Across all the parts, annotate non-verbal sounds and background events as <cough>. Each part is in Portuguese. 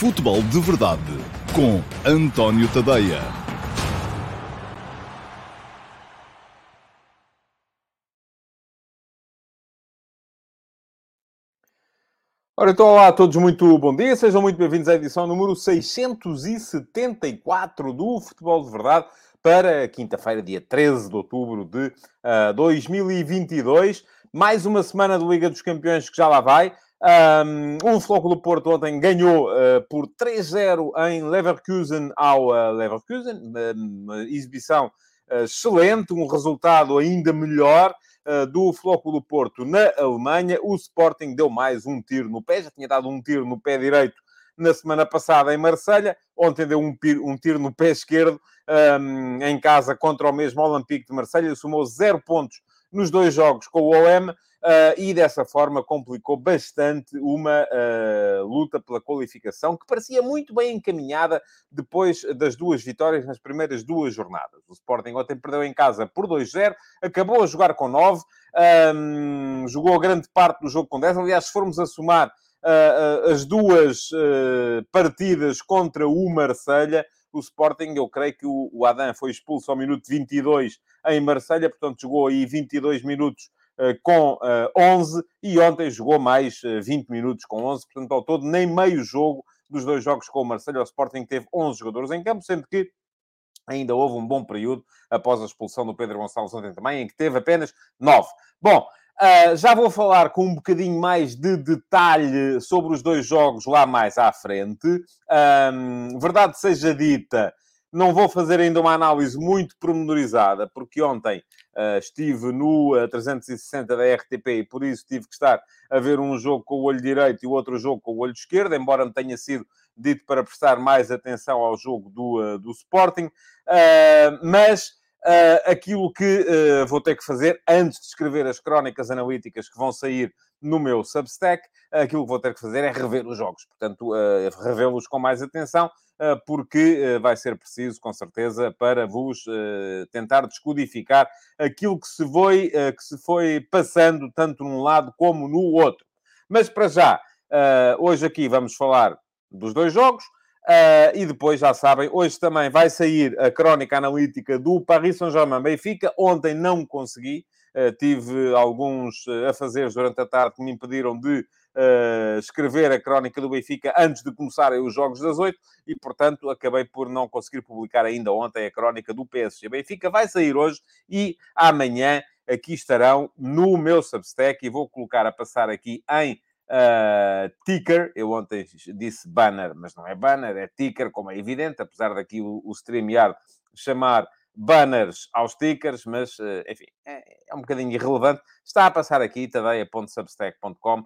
Futebol de Verdade com António Tadeia. Ora, então, olá a todos, muito bom dia, sejam muito bem-vindos à edição número 674 do Futebol de Verdade para quinta-feira, dia 13 de outubro de uh, 2022. Mais uma semana de Liga dos Campeões que já lá vai. Um, o Flóculo Porto ontem ganhou uh, por 3-0 em Leverkusen ao uh, Leverkusen, uma exibição uh, excelente, um resultado ainda melhor do Flóculo Porto na Alemanha. O Sporting deu mais um tiro no pé, já tinha dado um tiro no pé direito na semana passada em Marselha, ontem deu um, um tiro no pé esquerdo um, em casa contra o mesmo Olympique de Marselha, somou zero pontos nos dois jogos com o OM. Uh, e dessa forma complicou bastante uma uh, luta pela qualificação que parecia muito bem encaminhada depois das duas vitórias nas primeiras duas jornadas. O Sporting ontem perdeu em casa por 2-0, acabou a jogar com 9, um, jogou grande parte do jogo com 10. Aliás, se formos a somar uh, as duas partidas contra o Marselha, o Sporting, eu creio que o, Adam foi expulso ao minuto 22 em Marselha, portanto jogou aí 22 minutos com 11 eh, e ontem jogou mais 20 eh, minutos com 11, portanto, ao todo, nem meio jogo dos dois jogos com o Marcelo. O Sporting teve 11 jogadores em campo, sendo que ainda houve um bom período após a expulsão do Pedro Gonçalves ontem também, em que teve apenas 9. Bom, já vou falar com um bocadinho mais de detalhe sobre os dois jogos lá mais à frente. Verdade seja dita, não vou fazer ainda uma análise muito promenorizada, porque ontem uh, estive no uh, eh, 360 da RTP e por isso tive que estar a ver um jogo com o olho direito e outro jogo com o olho esquerdo, embora me tenha sido dito para prestar mais atenção ao jogo do, uh, do Sporting. mas aquilo que vou ter que fazer antes de escrever as crónicas analíticas que vão sair no meu Substack, aquilo que vou ter que fazer é rever os jogos. Portanto, revê-los com mais atenção porque ah, vai ser preciso, com certeza, para vos ah, tentar descodificar aquilo que se foi, que se foi passando tanto num lado como no outro. Mas para já, hoje aqui vamos falar dos dois jogos. Uh, e depois, já sabem, hoje também vai sair a crónica analítica do Paris Saint-Germain Benfica. Ontem não consegui, uh, tive alguns uh, afazeres durante a tarde que me impediram de uh, escrever a crónica do Benfica antes de começarem os jogos das oito e, portanto, acabei por não conseguir publicar ainda ontem a crónica do PSG. Benfica vai sair hoje e amanhã aqui estarão no meu Substack e vou colocar a passar aqui em uh, ticker. Eu ontem disse banner, mas não é banner, é ticker, como é evidente, apesar daqui o, o StreamYard chamar banners aos stickers, mas, eh, enfim, é, é, um bocadinho irrelevante. Está a passar aqui, tadeia.substack.com.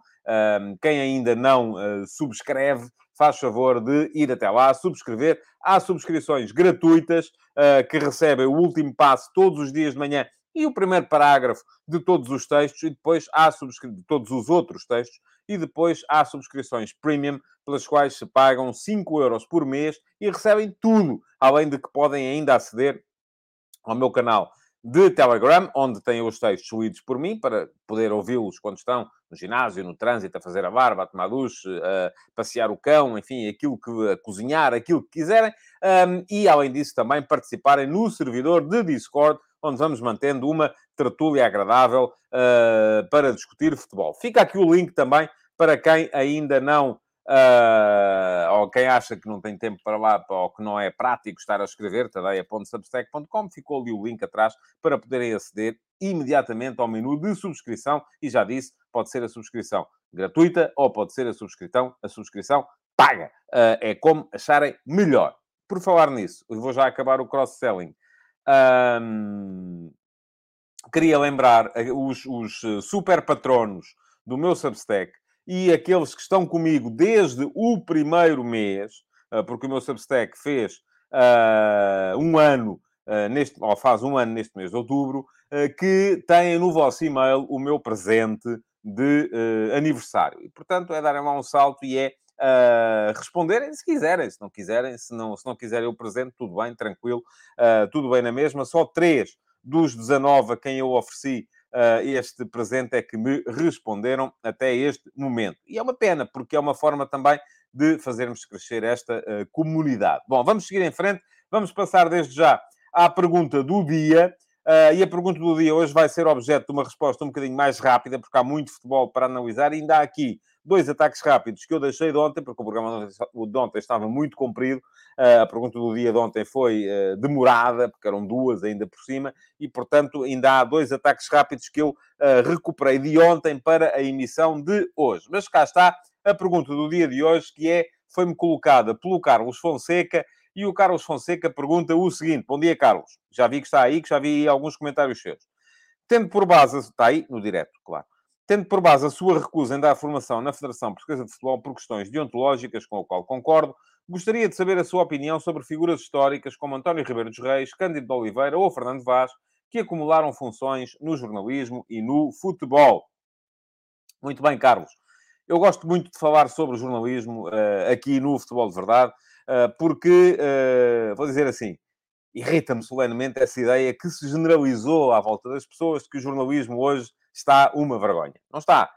Quem ainda não uh, subscreve, faz favor de ir até lá, subscrever. Há subscrições gratuitas uh, que recebem o último passo todos os dias de manhã e o primeiro parágrafo de todos os textos, e depois há de todos os outros textos, e depois há subscrições premium, pelas quais se pagam 5 euros por mês e recebem tudo, além de que podem ainda aceder ao meu canal de Telegram, onde têm os textos lidos por mim, para poder ouvi-los quando estão no ginásio, no trânsito, a fazer a barba, a tomar duche, a passear o cão, enfim, aquilo que, a cozinhar, aquilo que quiserem. Um, e, além disso, também participarem no servidor de Discord, onde vamos mantendo uma tertúlia agradável uh, para discutir futebol. Fica aqui o link também para quem ainda não Uh, ou quem acha que não tem tempo para lá, ou que não é prático estar a escrever, tadeia.substack.com, ficou ali o link atrás para poderem aceder imediatamente ao menu de subscrição. E já disse, pode ser a subscrição gratuita ou pode ser a subscrição, a subscrição paga. Uh, é como acharem melhor. Por falar nisso, vou já acabar o cross-selling. Um, queria lembrar os, os super patronos do meu Substack e aqueles que estão comigo desde o primeiro mês, ah, porque o meu Substack fez uh, um ano, uh, neste, ou faz um ano neste mês de outubro, uh, que têm no vosso e-mail o meu presente de aniversário. E, portanto, é darem lá um salto e é responderem se quiserem. Se não quiserem, se não, se não quiserem o presente, tudo bem, tranquilo, tudo bem na mesma. Só três dos 19 a quem eu ofereci este presente é que me responderam até este momento. E é uma pena, porque é uma forma também de fazermos crescer esta uh, comunidade. Bom, vamos seguir em frente. Vamos passar desde já à pergunta do dia. Uh, e a pergunta do dia hoje vai ser objeto de uma resposta um bocadinho mais rápida, porque há muito futebol para analisar. E ainda há aqui dois ataques rápidos que eu deixei de ontem, porque o programa de ontem estava muito comprido. Uh, a pergunta do dia de ontem foi uh, demorada, porque eram duas ainda por cima, e portanto ainda há dois ataques rápidos que eu recuperei de ontem para a emissão de hoje. Mas cá está a pergunta do dia de hoje, que é, foi-me colocada pelo Carlos Fonseca e o Carlos Fonseca pergunta o seguinte: Bom dia, Carlos. Já vi que está aí, que já vi alguns comentários seus. Tendo por base, está aí no direto, claro. Tendo por base a sua recusa em dar formação na Federação Portuguesa de Futebol por questões deontológicas, com o qual concordo, gostaria de saber a sua opinião sobre figuras históricas como António Ribeiro dos Reis, Cândido de Oliveira ou Fernando Vaz, que acumularam funções no jornalismo e no futebol. Muito bem, Carlos. Eu gosto muito de falar sobre o jornalismo uh, aqui no Futebol de Verdade. Ah, porque, ah, vou dizer assim, irrita-me solenemente essa ideia que se generalizou à volta das pessoas de que o jornalismo hoje está uma vergonha. Não está.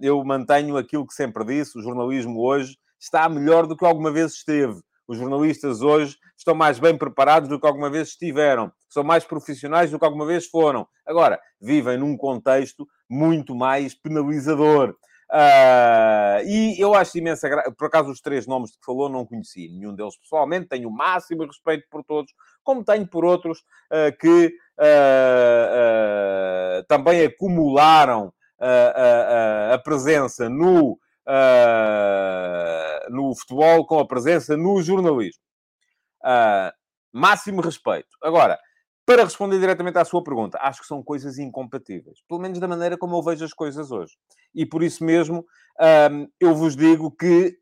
Eu mantenho aquilo que sempre disse: o jornalismo hoje está melhor do que alguma vez esteve. Os jornalistas hoje estão mais bem preparados do que alguma vez estiveram. São mais profissionais do que alguma vez foram. Agora, vivem num contexto muito mais penalizador. Uh, e eu acho imensa graça. Por acaso, os três nomes que falou não conheci nenhum deles pessoalmente. Tenho o máximo respeito por todos, como tenho por outros uh, que uh, também acumularam a presença no, no futebol com a presença no jornalismo. máximo respeito. Agora, para responder diretamente à sua pergunta, acho que são coisas incompatíveis. Pelo menos da maneira como eu vejo as coisas hoje. E por isso mesmo, eu vos digo que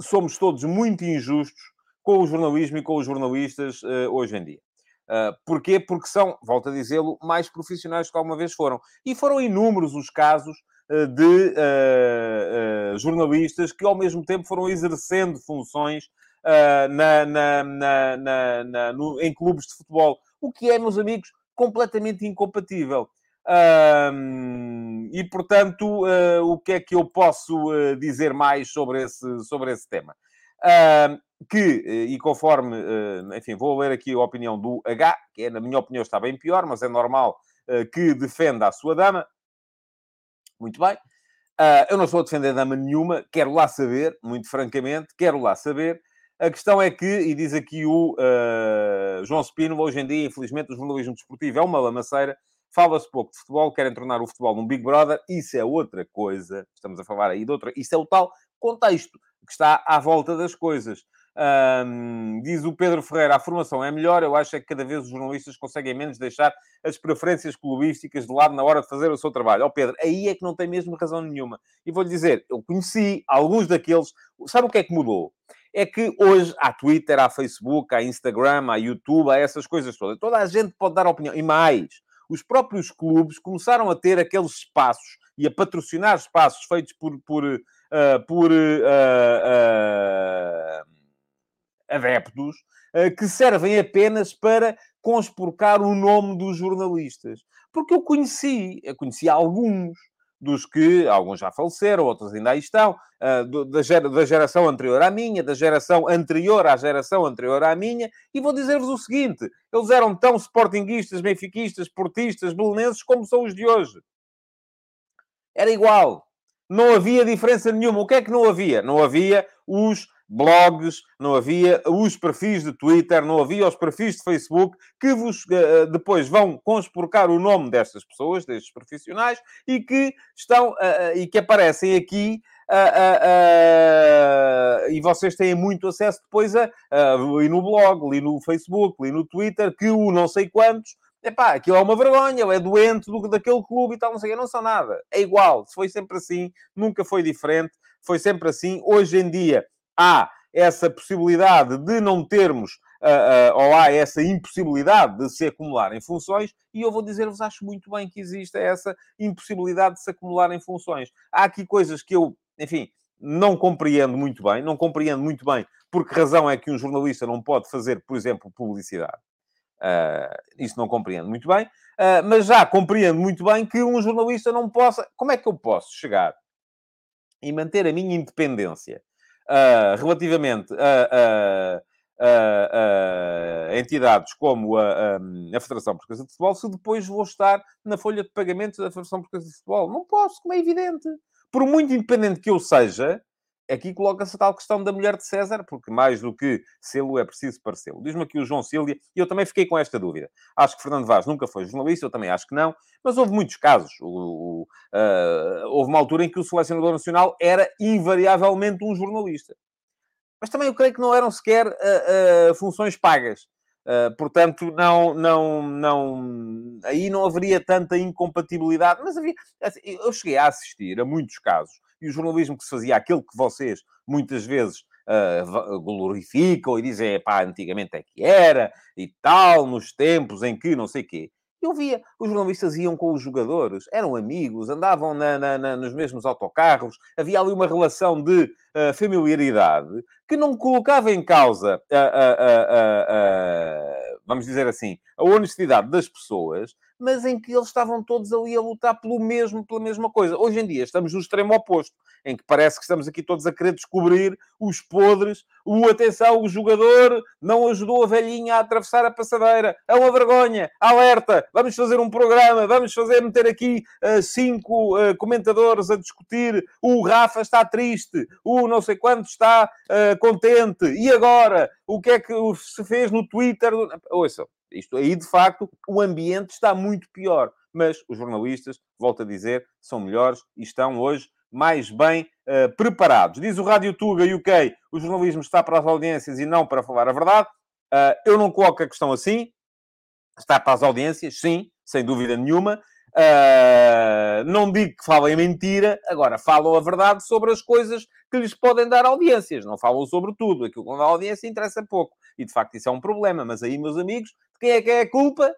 somos todos muito injustos com o jornalismo e com os jornalistas uh, hoje em dia. Uh, porquê? Porque são, volto a dizê-lo, mais profissionais que alguma vez foram. E foram inúmeros os casos uh, de uh, jornalistas que, ao mesmo tempo, foram exercendo funções na, na, na, no, em clubes de futebol o que é, meus amigos, completamente incompatível. E, portanto, o que é que eu posso dizer mais sobre esse, sobre esse tema? Que, eh, e conforme, enfim, vou ler aqui a opinião do H, que é, na minha opinião está bem pior, mas é normal que defenda a sua dama. Muito bem. eu não estou a defender dama nenhuma, quero lá saber, muito francamente, quero lá saber. A questão é que, e diz aqui o uh, João Spino, hoje em dia, infelizmente, o jornalismo desportivo é uma lamaceira. Fala-se pouco de futebol, querem tornar o futebol num Big Brother. Isso é outra coisa. Estamos a falar aí de outra. Isso é o tal contexto que está à volta das coisas. Um, diz o Pedro Ferreira, a formação é melhor. Eu acho é que cada vez os jornalistas conseguem menos deixar as preferências clubísticas de lado na hora de fazer o seu trabalho. Ó oh, Pedro, aí é que não tem mesmo razão nenhuma. E vou-lhe dizer, eu conheci alguns daqueles. Sabe o que é que mudou? é que hoje há Twitter, há Facebook, há Instagram, há YouTube, há essas coisas todas. Toda a gente pode dar opinião. E mais, os próprios clubes começaram a ter aqueles espaços e a patrocinar espaços feitos por, por, por uh, uh, adeptos que servem apenas para conspurcar o nome dos jornalistas. Porque eu conheci, eu conheci alguns dos que alguns já faleceram, outros ainda aí estão, da, da geração anterior à minha, da geração anterior à geração anterior à minha, e vou dizer-vos o seguinte: eles eram tão sportinguistas, benfiquistas, portistas, belenenses como são os de hoje. Era igual. Não havia diferença nenhuma. O que é que não havia? Não havia os blogs, não havia os perfis de Twitter, não havia os perfis de Facebook que vos uh, depois vão conspurcar o nome destas pessoas, destes profissionais, e que estão uh, e que aparecem aqui. Uh, e vocês têm muito acesso depois a, ali no blog, ali no Facebook, ali no Twitter, que o não sei quantos epá, aquilo é uma vergonha, ele é doente do, daquele clube e tal, não sei o não são nada. É igual, foi sempre assim, nunca foi diferente, foi sempre assim. Hoje em dia, há essa possibilidade de não termos, uh, uh, ou há essa impossibilidade de se acumularem funções, e eu vou dizer-vos, acho muito bem que existe essa impossibilidade de se acumularem funções. Há aqui coisas que eu, enfim, não compreendo muito bem, não compreendo muito bem por que razão é que um jornalista não pode fazer, por exemplo, publicidade. Uh, isso não compreendo muito bem, uh, mas já compreendo muito bem que um jornalista não possa. Como é que eu posso chegar e manter a minha independência uh, relativamente a, a, a, entidades como a, a, Federação Portuguesa de Futebol se depois vou estar na folha de pagamentos da Federação Portuguesa de Futebol. Não posso, como é evidente. Por muito independente que eu seja, aqui coloca-se a tal questão da mulher de César, porque mais do que sê-lo é preciso parecê-lo. Diz-me aqui o João Sília, e eu também fiquei com esta dúvida. Acho que Fernando Vaz nunca foi jornalista, eu também acho que não, mas houve muitos casos. O, o, uh, houve uma altura em que o selecionador nacional era invariavelmente um jornalista. Mas também eu creio que não eram sequer uh, uh, funções pagas. portanto, não, não, não, aí não haveria tanta incompatibilidade. Mas havia, assim, eu cheguei a assistir a muitos casos e o jornalismo que se fazia, aquele que vocês muitas vezes uh, glorificam e dizem, pá, antigamente é que era e tal, nos tempos em que não sei quê. Eu via, os jornalistas iam com os jogadores, eram amigos, andavam na, na, na, nos mesmos autocarros, havia ali uma relação de uh, familiaridade que não colocava em causa, vamos dizer assim, a honestidade das pessoas, mas em que eles estavam todos ali a lutar pelo mesmo, pela mesma coisa. Hoje em dia estamos no extremo oposto, em que parece que estamos aqui todos a querer descobrir os podres, o atenção, o jogador não ajudou a velhinha a atravessar a passadeira, é uma vergonha, alerta, vamos fazer um programa, vamos fazer, meter aqui uh, cinco uh, comentadores a discutir, o Rafa está triste, o não sei quanto está uh, contente, e agora? O que é que se fez no Twitter? Ouça, isto aí, de facto, o ambiente está muito pior. Mas os jornalistas, volto a dizer, são melhores e estão hoje mais bem uh, preparados. Diz o Rádio Tuga UK, o jornalismo está para as audiências e não para falar a verdade. Uh, eu não coloco a questão assim. Está para as audiências, sim, sem dúvida nenhuma. Uh, não digo que falem mentira, agora falam a verdade sobre as coisas que lhes podem dar audiências. Não falam sobre tudo. Aquilo que dá audiência interessa pouco. E de facto isso é um problema. Mas aí, meus amigos, quem é que é a culpa?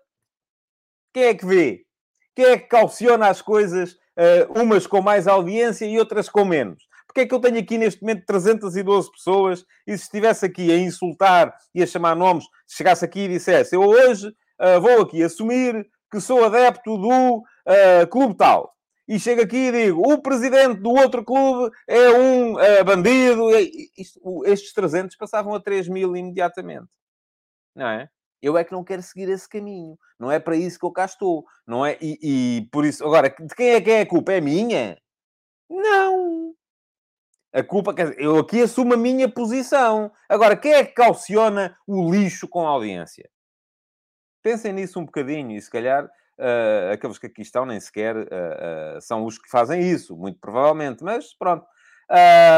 Quem é que vê? Quem é que calciona as coisas, uh, umas com mais audiência e outras com menos? Porque é que eu tenho aqui neste momento 312 pessoas e se estivesse aqui a insultar e a chamar nomes, se chegasse aqui e dissesse eu hoje uh, vou aqui assumir que sou adepto do uh, clube tal. E chego aqui e digo, o presidente do outro clube é um uh, bandido. Isto, estes 300 passavam a 3 mil imediatamente. Não é? Eu é que não quero seguir esse caminho. Não é para isso que eu cá estou. Não é? E, e por isso... Agora, de quem é que é a culpa? É minha? Não. A culpa... Quer dizer, eu aqui assumo a minha posição. Agora, quem é que calciona o lixo com a audiência? Pensem nisso um bocadinho e se calhar uh, aqueles que aqui estão nem sequer uh, uh, são os que fazem isso, muito provavelmente, mas pronto.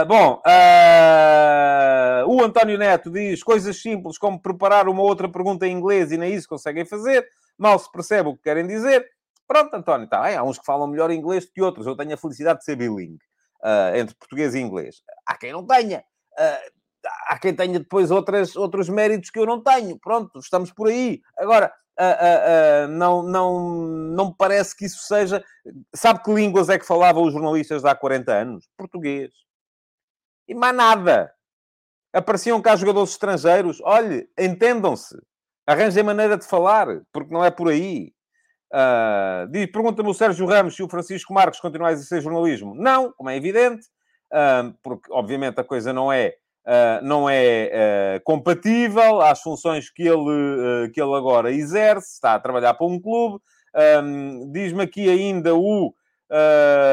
bom, o António Neto diz coisas simples como preparar uma outra pergunta em inglês e nem isso conseguem fazer, mal se percebe o que querem dizer. Pronto, António, tá, é, há uns que falam melhor inglês do que outros. Eu tenho a felicidade de ser bilingue entre português e inglês. Há quem não tenha há quem tenha depois outras, outros méritos que eu não tenho. Pronto, estamos por aí. Agora, uh, uh, uh, não, não, não me parece que isso seja. Sabe que línguas é que falavam os jornalistas há 40 anos? Português. E mais nada. Apareciam cá jogadores estrangeiros. Olhe, entendam-se. Arranjem maneira de falar, porque não é por aí. Pergunta-me o Sérgio Ramos se o Francisco Marques continua a exercer jornalismo. Não, como é evidente, porque obviamente a coisa não é Uh, não é uh, compatível às funções que ele, uh, que ele agora exerce, está a trabalhar para um clube. Um, Diz-me aqui ainda o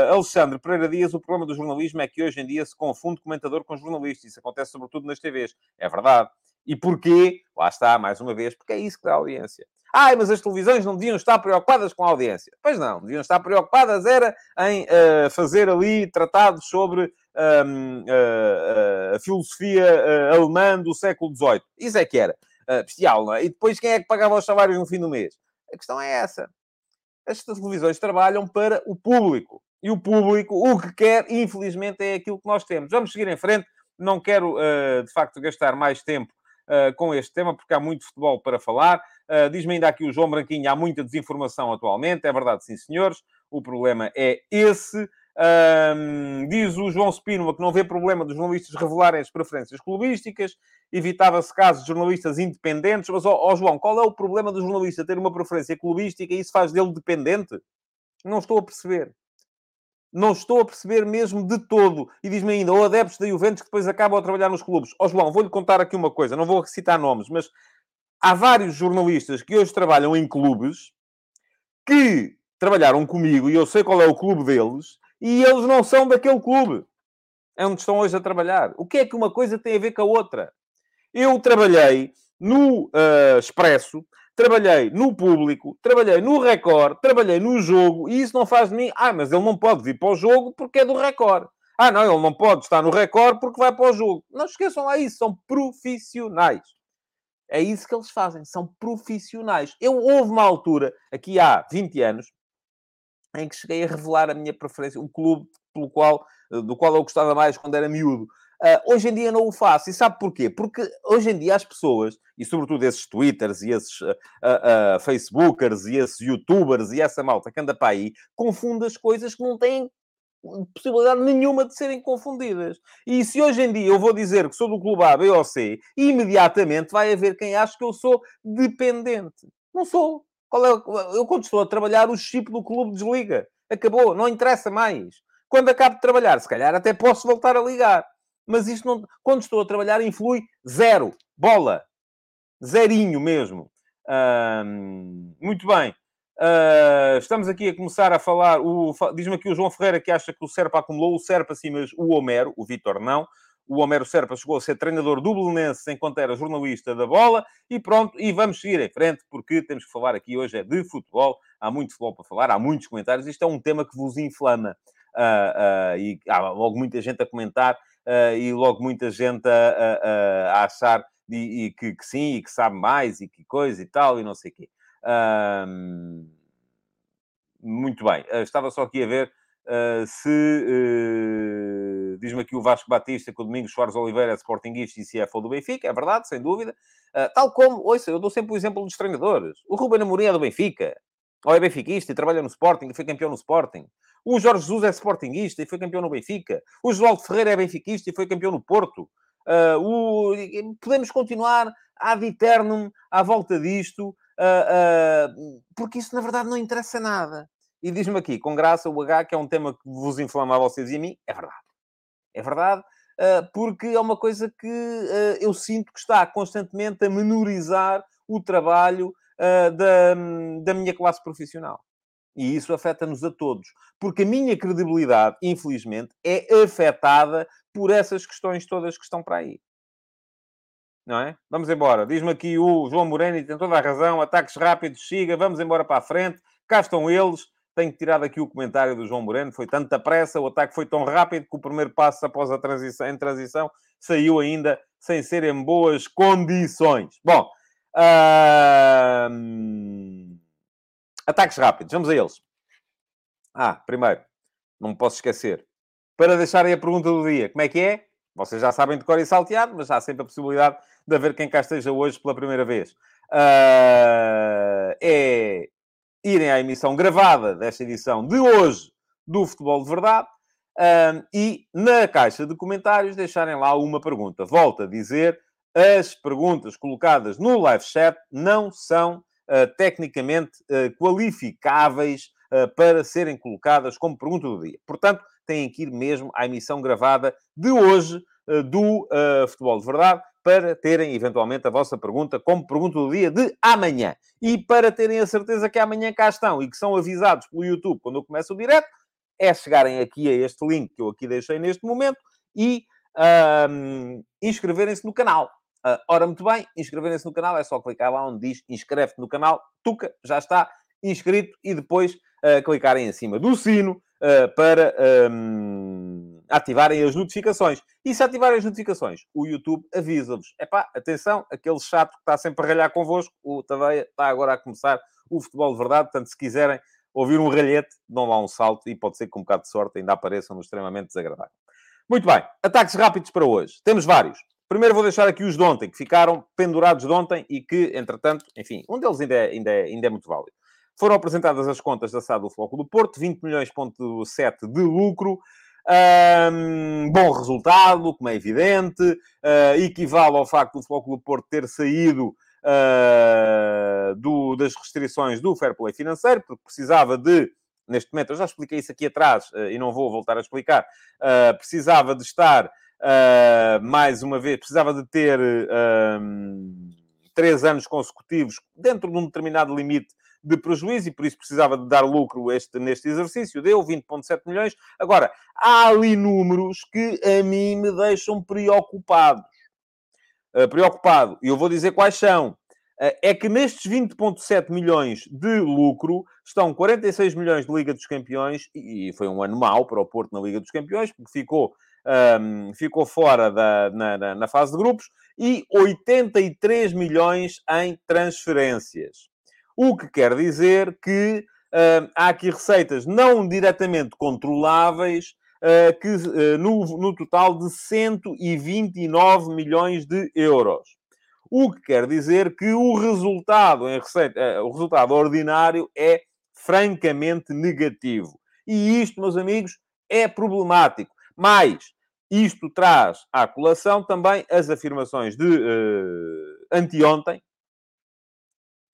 Alexandre Pereira Dias: o problema do jornalismo é que hoje em dia se confunde comentador com jornalista. Isso acontece sobretudo nas TVs. É verdade. E porquê? Lá está, mais uma vez, porque é isso que dá audiência. Ai, mas as televisões não deviam estar preocupadas com a audiência. Pois não, deviam estar preocupadas era em fazer ali tratados sobre a, filosofia alemã do século XVIII. Isso é que era bestial, não é? E depois quem é que pagava os salários no fim do mês? A questão é essa. As televisões trabalham para o público. E o público, o que quer, infelizmente, é aquilo que nós temos. Vamos seguir em frente. Não quero, de facto, gastar mais tempo com este tema, porque há muito futebol para falar. Diz-me ainda aqui o João Branquinho, há muita desinformação atualmente. É verdade, sim, senhores. O problema é esse. Um, diz o João Spínola que não vê problema dos jornalistas revelarem as preferências clubísticas, evitava-se casos de jornalistas independentes. Mas, ó, ó, João, qual é o problema do jornalista ter uma preferência clubística e isso faz dele dependente? Não estou a perceber. Não estou a perceber mesmo de todo. E diz-me ainda, ou adeptos da Juventus que depois acabam a trabalhar nos clubes. Ó oh, João, vou-lhe contar aqui uma coisa, não vou citar nomes, mas há vários jornalistas que hoje trabalham em clubes que trabalharam comigo e eu sei qual é o clube deles e eles não são daquele clube. É onde estão hoje a trabalhar. O que é que uma coisa tem a ver com a outra? Eu trabalhei no uh, Expresso, trabalhei no Público, trabalhei no Record, trabalhei no jogo e isso não faz de mim. Ah, mas ele não pode vir para o jogo porque é do Record. Ah, não, ele não pode estar no Record porque vai para o jogo. Não esqueçam lá isso, são profissionais. É isso que eles fazem, são profissionais. Eu houve uma altura, aqui há 20 anos, em que cheguei a revelar a minha preferência, o clube pelo qual, eh, do qual eu gostava mais quando era miúdo. Uh, hoje em dia não o faço. E sabe porquê? Porque hoje em dia as pessoas, e sobretudo esses Twitters e esses uh, uh, Facebookers e esses Youtubers e essa malta que anda para aí, confundem as coisas que não têm possibilidade nenhuma de serem confundidas. E se hoje em dia eu vou dizer que sou do clube A, B ou C, imediatamente vai haver quem ache que eu sou dependente. Não sou. Qual é, eu, quando estou a trabalhar, o chip do clube desliga. Acabou, não interessa mais. Quando acabo de trabalhar, se calhar até posso voltar a ligar. Mas isto não. Quando estou a trabalhar, influi zero. Bola. Zerinho mesmo. muito bem. Uh, estamos aqui a começar a falar. Diz-me aqui o João Ferreira que acha que o Serpa acumulou o Serpa, sim, mas o Homero, o Vitor, não o Homero Serpa chegou a ser treinador do enquanto era jornalista da bola e pronto, e vamos seguir em frente porque temos que falar aqui hoje é de futebol, há muito futebol para falar, há muitos comentários, isto é um tema que vos inflama uh, uh, e há logo muita gente a comentar uh, e logo muita gente a, a, a achar e, e que, que, sim, e que sabe mais e que coisa e tal e não sei o quê. muito bem, estava só aqui a ver Uh, se uh, diz-me aqui o Vasco Batista que o Domingos Soares Oliveira é Sportingista e CFO do Benfica, é verdade, sem dúvida. Uh, tal como, ouça, eu dou sempre o exemplo dos treinadores. O Ruben Amorim é do Benfica, ou é benfiquista e trabalha no Sporting e foi campeão no Sporting. O Jorge Jesus é Sportingista e foi campeão no Benfica. O João Ferreira é benfiquista e foi campeão no Porto. O... Podemos continuar ad eternum à volta disto, porque isso na verdade não interessa nada. E diz-me aqui, com graça, o H, que é um tema que vos inflama a vocês e a mim, é verdade. É verdade, uh, porque é uma coisa que uh, eu sinto que está constantemente a menorizar o trabalho uh, da, da minha classe profissional. E isso afeta-nos a todos. Porque a minha credibilidade, infelizmente, é afetada por essas questões todas que estão para aí. Não é? Vamos embora. Diz-me aqui o João Moreno, e tem toda a razão. Ataques rápidos, siga, vamos embora para a frente. Cá estão eles. Tenho tirado aqui o comentário do João Moreno. Foi tanta pressa, o ataque foi tão rápido que o primeiro passo após a transição, em transição saiu ainda sem ser em boas condições. Bom, uh... ataques rápidos, vamos a eles. Ah, primeiro, não me posso esquecer. Para deixarem a pergunta do dia, como é que é? Vocês já sabem de cor e salteado, mas há sempre a possibilidade de haver quem cá esteja hoje pela primeira vez. Uh... é irem à emissão gravada desta edição de hoje do Futebol de Verdade um, e na caixa de comentários deixarem lá uma pergunta. Volto a dizer, as perguntas colocadas no live chat não são uh, tecnicamente uh, qualificáveis uh, para serem colocadas como pergunta do dia. Portanto, têm que ir mesmo à emissão gravada de hoje do Futebol de Verdade para terem eventualmente a vossa pergunta como pergunta do dia de amanhã. E para terem a certeza que amanhã cá estão e que são avisados pelo YouTube quando eu começo o direto, é chegarem aqui a este link que eu aqui deixei neste momento e um, inscreverem-se no canal. Uh, ora, muito bem, inscreverem-se no canal, é só clicar lá onde diz inscreve-te no canal, tuca, já está inscrito e depois uh, clicarem em cima do sino uh, para um, ativarem as notificações. E se ativarem as notificações, o YouTube avisa-vos. Epá, atenção, aquele chato que está sempre a ralhar convosco, o Tadeia está agora a começar o futebol de verdade, portanto, se quiserem ouvir um ralhete, dão lá um salto e pode ser que com um bocado de sorte ainda apareçam no extremamente desagradável. Muito bem, ataques rápidos para hoje. Temos vários. Primeiro vou deixar aqui os de ontem, que ficaram pendurados de ontem e que, entretanto, enfim, um deles ainda é, ainda é, ainda é muito válido. Foram apresentadas as contas da SAD do Floco do Porto, 20 milhões,7 de lucro, um, bom resultado, como é evidente, uh, equivale ao facto do Futebol do Porto ter saído uh, do, das restrições do fair play financeiro, porque precisava de neste momento, eu já expliquei isso aqui atrás uh, e não vou voltar a explicar, uh, precisava de estar, uh, mais uma vez, precisava de ter ehm, três anos consecutivos dentro de um determinado limite de prejuízo e por isso precisava de dar lucro este, neste exercício. Deu 20,7 milhões. Agora, há ali números que a mim me deixam preocupados. Uh, preocupado. E eu vou dizer quais são. Uh, é que nestes 20,7 milhões de lucro estão 46 milhões de Liga dos Campeões e, e foi um ano mau para o Porto na Liga dos Campeões, porque ficou um, ficou fora da, na, na, na, fase de grupos, e 83 milhões em transferências. O que quer dizer que uh, há aqui receitas não diretamente controláveis, uh, que, uh, no, no total de 129 milhões de euros. O que quer dizer que o resultado em receita, o resultado ordinário é francamente negativo. E isto, meus amigos, é problemático. Mas isto traz à colação também as afirmações de uh, anteontem,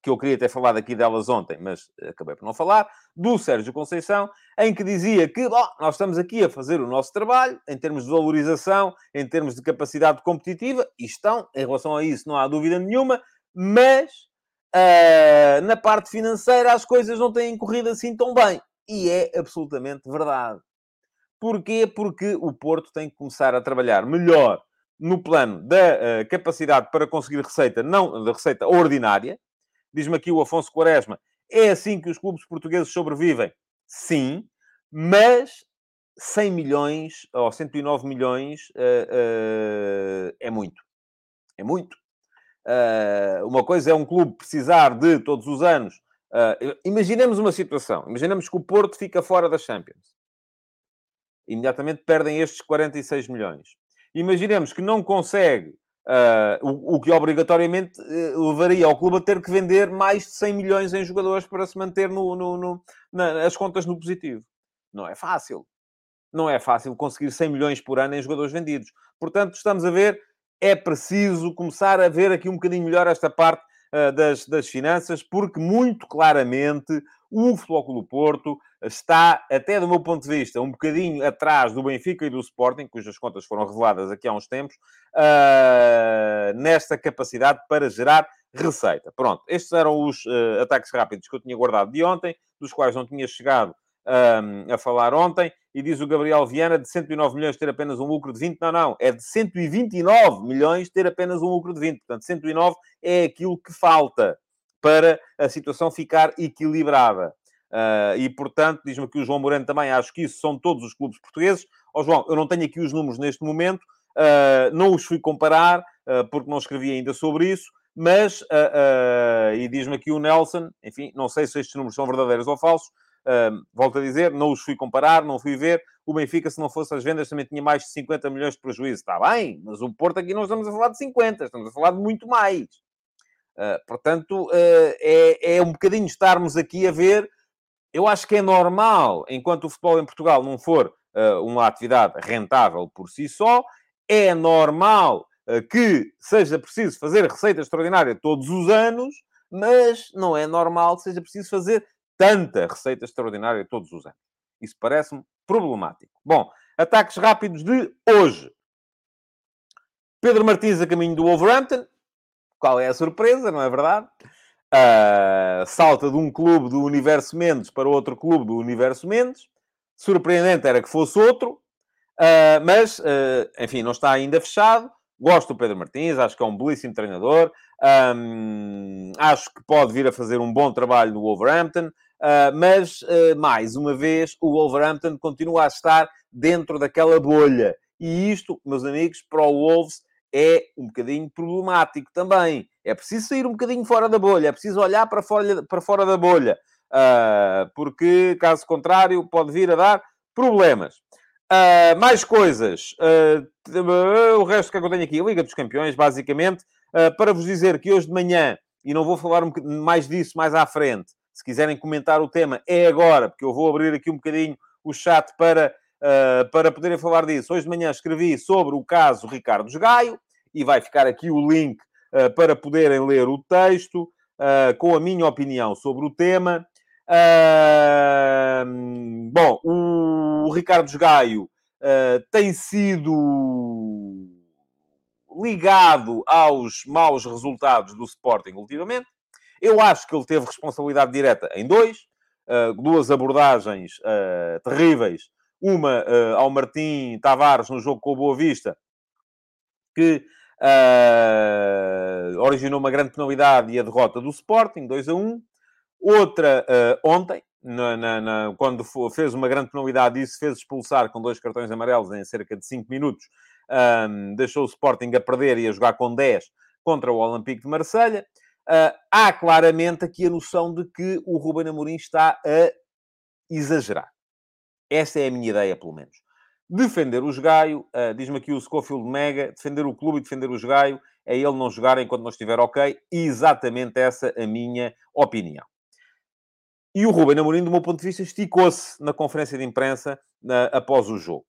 que eu queria ter falado aqui delas ontem, mas acabei por não falar, do Sérgio Conceição, em que dizia que bom, nós estamos aqui a fazer o nosso trabalho em termos de valorização, em termos de capacidade competitiva, e estão, em relação a isso, não há dúvida nenhuma, mas uh, na parte financeira as coisas não têm corrido assim tão bem. E é absolutamente verdade. Porquê? Porque o Porto tem que começar a trabalhar melhor no plano da uh, capacidade para conseguir receita, não da receita ordinária, Diz-me aqui o Afonso Quaresma. É assim que os clubes portugueses sobrevivem? Sim, mas 100 milhões ou 109 milhões uh, uh, é muito. É muito. Uh, uma coisa é um clube precisar de, todos os anos... imaginemos uma situação. Imaginemos que o Porto fica fora da Champions. Imediatamente perdem estes 46 milhões. Imaginemos que não consegue Uh, o, o, que obrigatoriamente uh, levaria ao clube a ter que vender mais de 100 milhões em jogadores para se manter no, no, no na, as contas no positivo. Não é fácil. Não é fácil conseguir 100 milhões por ano em jogadores vendidos. Portanto, estamos a ver, é preciso começar a ver aqui um bocadinho melhor esta parte uh, das, das finanças, porque muito claramente o Futebol do Porto está, até do meu ponto de vista, um bocadinho atrás do Benfica e do Sporting, cujas contas foram reveladas aqui há uns tempos, uh, nesta capacidade para gerar receita. Pronto, estes eram os uh, ataques rápidos que eu tinha guardado de ontem, dos quais não tinha chegado um, a falar ontem, e diz o Gabriel Viana, de 109 milhões ter apenas um lucro de 20. Não, não, é de 129 milhões ter apenas um lucro de 20. Portanto, 109 é aquilo que falta para a situação ficar equilibrada. Uh, e, portanto, diz-me aqui o João Moreno também, acho que isso são todos os clubes portugueses. Ó oh, João, eu não tenho aqui os números neste momento, uh, não os fui comparar, uh, porque não escrevi ainda sobre isso, mas, e diz-me aqui o Nelson, enfim, não sei se estes números são verdadeiros ou falsos, volto a dizer, não os fui comparar, não fui ver. O Benfica, se não fosse as vendas, também tinha mais de 50 milhões de prejuízo. Está bem, mas o Porto aqui não estamos a falar de 50, estamos a falar de muito mais. Portanto, é, é um bocadinho estarmos aqui a ver. Eu acho que é normal, enquanto o futebol em Portugal não for uh, uma atividade rentável por si só, é normal que seja preciso fazer receita extraordinária todos os anos, mas não é normal que seja preciso fazer tanta receita extraordinária todos os anos. Isso parece-me problemático. Bom, ataques rápidos de hoje. Pedro Martins a caminho do Wolverhampton. Qual é a surpresa, não é verdade? Uh, salta de um clube do Universo Mendes para outro clube do Universo Mendes. Surpreendente era que fosse outro, uh, mas, uh, enfim, não está ainda fechado. Gosto do Pedro Martins, acho que é um belíssimo treinador. Um, acho que pode vir a fazer um bom trabalho no Wolverhampton, mas, mais uma vez, o Wolverhampton continua a estar dentro daquela bolha. E isto, meus amigos, para o Wolves é um bocadinho problemático também. É preciso sair um bocadinho fora da bolha, é preciso olhar para fora, para fora da bolha, uh, porque, caso contrário, pode vir a dar problemas. Uh, mais coisas. Uh, o resto que, é que eu tenho aqui, a Liga dos Campeões, basicamente, para vos dizer que hoje de manhã, e não vou falar um mais disso mais à frente, se quiserem comentar o tema, é agora, porque eu vou abrir aqui um bocadinho o chat para uh, para poderem falar disso. Hoje de manhã escrevi sobre o caso Ricardo Gaio e vai ficar aqui o link uh, para poderem ler o texto uh, com a minha opinião sobre o tema. Bom, o, Ricardo Gaio tem sido ligado aos maus resultados do Sporting ultimamente. Eu acho que ele teve responsabilidade direta em dois, uh, duas abordagens uh, terríveis. Uma uh, ao Martim Tavares no jogo com o Boa Vista, que originou uma grande penalidade e a derrota do Sporting, 2 a 1. Outra ontem, na, na, na, quando fez uma grande penalidade e se fez expulsar com dois cartões amarelos em cerca de 5 minutos, um, deixou o Sporting a perder e a jogar com 10 contra o Olympique de Marselha. Uh, há claramente aqui a noção de que o Ruben Amorim está a exagerar. Essa é a minha ideia, pelo menos. Defender o Gaio, uh, diz-me aqui o Scofield Mega, defender o clube e defender o Gaio é ele não jogar enquanto não estiver ok. Exatamente essa a minha opinião. E o Ruben Amorim, do meu ponto de vista, esticou-se na conferência de imprensa uh, após o jogo.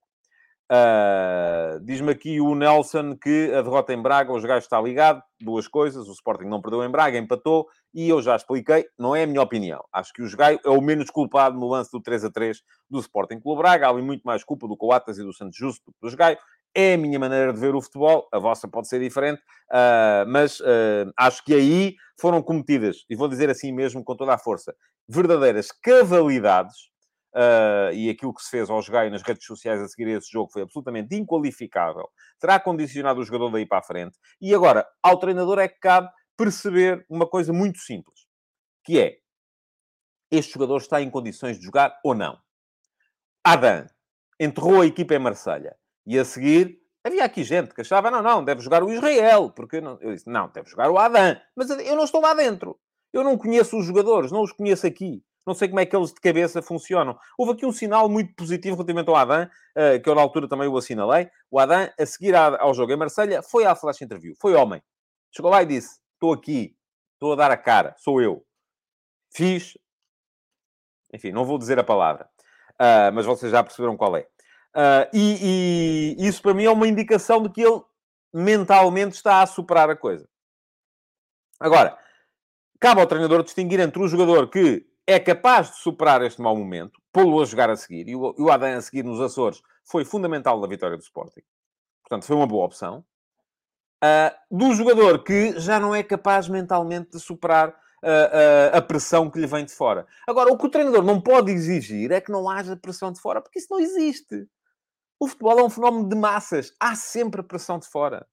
Uh, Diz-me aqui o Nelson que a derrota em Braga, os gajos está ligado. Duas coisas: o Sporting não perdeu em Braga, empatou, e eu já expliquei, não é a minha opinião. Acho que o Gaio é o menos culpado no lance do 3 a 3 do Sporting Clube Braga. Há ali muito mais culpa do Coatas e do Santos Justo do que do Gaio. É a minha maneira de ver o futebol, a vossa pode ser diferente, uh, mas uh, acho que aí foram cometidas, e vou dizer assim mesmo com toda a força, verdadeiras cavalidades Uh, e aquilo que se fez ao jogar nas redes sociais a seguir esse jogo foi absolutamente inqualificável. Terá condicionado o jogador daí para a frente. E agora, ao treinador é que cabe perceber uma coisa muito simples, que é, este jogador está em condições de jogar ou não? Adam enterrou a equipa em Marselha E a seguir, havia aqui gente que achava, não, não, deve jogar o Israel. Porque não? Eu disse, não, deve jogar o Adam. Mas eu não estou lá dentro. Eu não conheço os jogadores, não os conheço aqui. Não sei como é que eles de cabeça funcionam. Houve aqui um sinal muito positivo relativamente ao Adam, eh, que eu na altura também o assinalei. O Adam, a seguir ao jogo em Marselha, foi à flash interview. Foi homem. Chegou lá e disse, estou aqui, estou a dar a cara, sou eu. Fiz... Enfim, não vou dizer a palavra. Uh, mas vocês já perceberam qual é. Uh, e, e isso para mim é uma indicação de que ele mentalmente está a superar a coisa. Agora, cabe ao treinador distinguir entre um jogador que é capaz de superar este mau momento, pô-lo a jogar a seguir, e o, o Adam a seguir nos Açores foi fundamental na vitória do Sporting. Portanto, foi uma boa opção. Uh, do jogador que já não é capaz mentalmente de superar uh, uh, a pressão que lhe vem de fora. Agora, o que o treinador não pode exigir é que não haja pressão de fora, porque isso não existe. O futebol é um fenómeno de massas. Há sempre pressão de fora.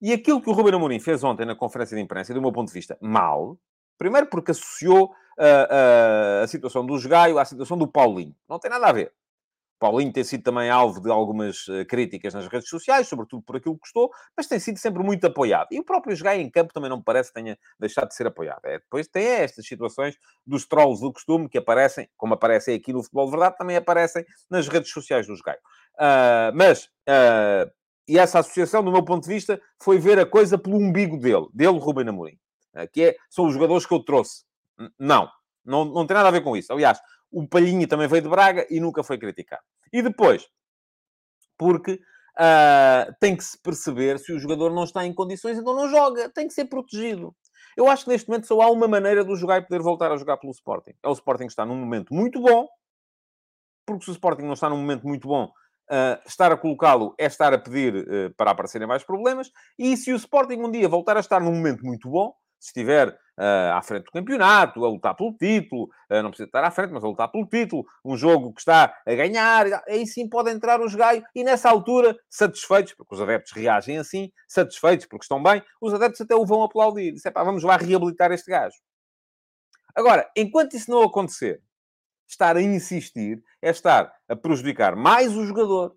E aquilo que o Ruben Amorim fez ontem na conferência de imprensa, do meu ponto de vista, mal, Primeiro porque associou a, a, a situação do Gaio à situação do Paulinho. Não tem nada a ver. Paulinho tem sido também alvo de algumas uh, críticas nas redes sociais, sobretudo por aquilo que custou, mas tem sido sempre muito apoiado. E o próprio Gaio em campo também não me parece que tenha deixado de ser apoiado. É, depois tem estas situações dos trolls do costume que aparecem, como aparecem aqui no Futebol de Verdade, também aparecem nas redes sociais dos Gaio. Uh, mas, uh, e essa associação, do meu ponto de vista, foi ver a coisa pelo umbigo dele, dele, Rubem Amorim. Que é, são os jogadores que eu trouxe. Não, não, não tem nada a ver com isso. Aliás, o Palhinha também veio de Braga e nunca foi criticado. E depois, porque uh, tem que se perceber se o jogador não está em condições, então não joga, tem que ser protegido. Eu acho que neste momento só há uma maneira de jogar e poder voltar a jogar pelo Sporting. É o Sporting que está num momento muito bom, porque se o Sporting não está num momento muito bom, Uh, estar a colocá-lo é estar a pedir uh, para aparecerem mais problemas. E se o Sporting um dia voltar a estar num momento muito bom, se estiver uh, à frente do campeonato, a lutar pelo título, uh, não precisa estar à frente, mas a lutar pelo título, um jogo que está a ganhar, aí sim pode entrar os gaio, e nessa altura, satisfeitos, porque os adeptos reagem assim, satisfeitos porque estão bem, os adeptos até o vão aplaudir. Disse, pá, vamos lá reabilitar este gajo. Agora, enquanto isso não acontecer, estar a insistir é estar a prejudicar mais o jogador,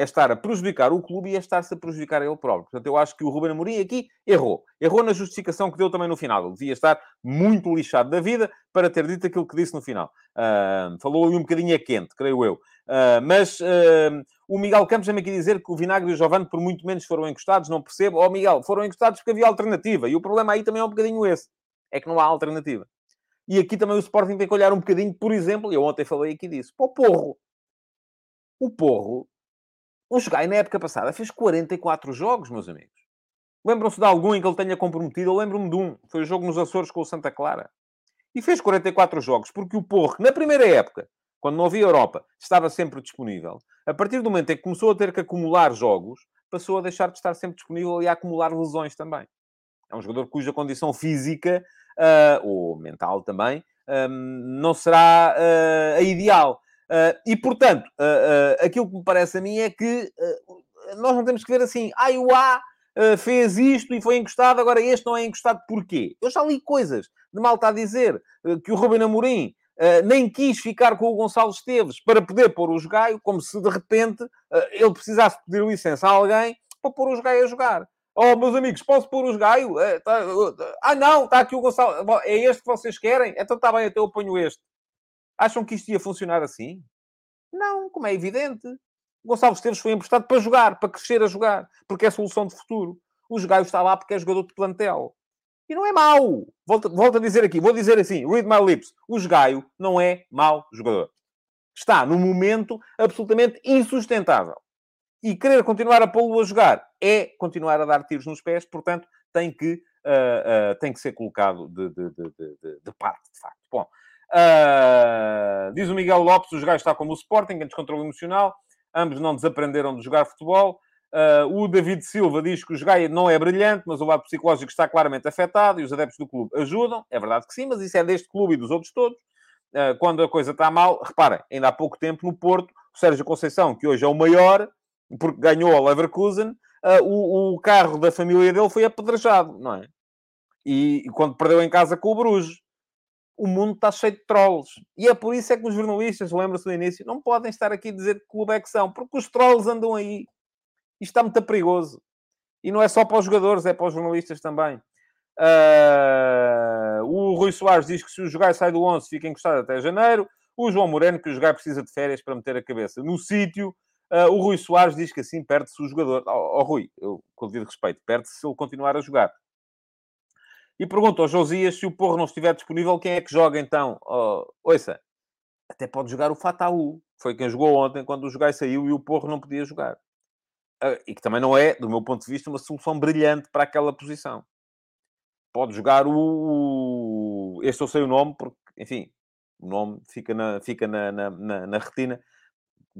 é estar a prejudicar o clube e é estar-se a prejudicar ele próprio. Portanto, eu acho que o Ruben Amorim aqui errou. Errou na justificação que deu também no final. Ele devia estar muito lixado da vida para ter dito aquilo que disse no final. Uh, falou um bocadinho a quente, creio eu. Uh, mas uh, o Miguel Campos também quer dizer que o Vinagre e o Giovanni por muito menos foram encostados, não percebo. Oh, Miguel, foram encostados porque havia alternativa. E o problema aí também é um bocadinho esse. É que não há alternativa. E aqui também o Sporting tem que olhar um bocadinho, por exemplo, eu ontem falei aqui disso, para o Porro. O Porro o Jogai, na época passada, fez 44 jogos, meus amigos. Lembram-se de algum em que ele tenha comprometido? Eu lembro-me de um. Foi o jogo nos Açores com o Santa Clara. E fez 44 jogos, porque o Porro, na primeira época, quando não havia Europa, estava sempre disponível. A partir do momento em que começou a ter que acumular jogos, passou a deixar de estar sempre disponível e a acumular lesões também. É um jogador cuja condição física, uh, ou mental também, um, não será uh, a ideal. Uh, e, portanto, aquilo que me parece a mim é que nós não temos que ver assim, ah, o A fez isto e foi encostado, agora este não é encostado, porquê? Eu já li coisas de mal está a dizer que o Ruben Amorim Uh, nem quis ficar com o Gonçalo Esteves para poder pôr o Jogaio, como se de repente uh, ele precisasse pedir licença a alguém para pôr o Jogaio a jogar. Oh, meus amigos, posso pôr os gaio? É, tá, ah, não, está aqui o Gonçalo. É este que vocês querem? Então está bem, até eu ponho este. Acham que isto ia funcionar assim? Não, como é evidente. O Gonçalo Esteves foi emprestado para jogar, para crescer a jogar, porque é solução de futuro. O Gaio está lá porque é jogador de plantel. E não é mau. Volto, volto a dizer aqui, vou dizer assim, read my lips. O Gaio não é mau jogador. Está, no momento, absolutamente insustentável e querer continuar a pô-lo a jogar é continuar a dar tiros nos pés, portanto, tem que, uh, uh, tem que ser colocado de, de, de, de, parte, de facto. Bom, uh, diz o Miguel Lopes, os gajos está como o Sporting, em descontrole emocional, ambos não desaprenderam de jogar futebol. o David Silva diz que o Gaia não é brilhante, mas o lado psicológico está claramente afetado e os adeptos do clube ajudam. É verdade que sim, mas isso é deste clube e dos outros todos. quando a coisa está mal, reparem, ainda há pouco tempo no Porto, o Sérgio Conceição, que hoje é o maior, porque ganhou ao Leverkusen, uh, o, o, carro da família dele foi apedrejado, não é? E, e, quando perdeu em casa com o Bruges. O mundo está cheio de trolls. E é por isso é que os jornalistas, lembra-se do início, não podem estar aqui a dizer que clube é que são, porque os trolls andam aí. Isto está muito perigoso. E não é só para os jogadores, é para os jornalistas também. Uh, o Rui Soares diz que se o jogar sai do 11 fica encostado até janeiro. O João Moreno que o jogar precisa de férias para meter a cabeça no sítio. Uh, o Rui Soares diz que assim perde-se o jogador. Ó oh, oh, Rui, eu, com devido respeito, perde-se se ele continuar a jogar. E pergunto ao Josias se o Porro não estiver disponível, quem é que joga então? Oh, ouça, até pode jogar o Fataú. Foi quem jogou ontem quando o Jogai saiu e o Porro não podia jogar. Uh, e que também não é, do meu ponto de vista, uma solução brilhante para aquela posição. Pode jogar o. Este eu sei o nome, porque, enfim, o nome fica na, fica na, na, na, na retina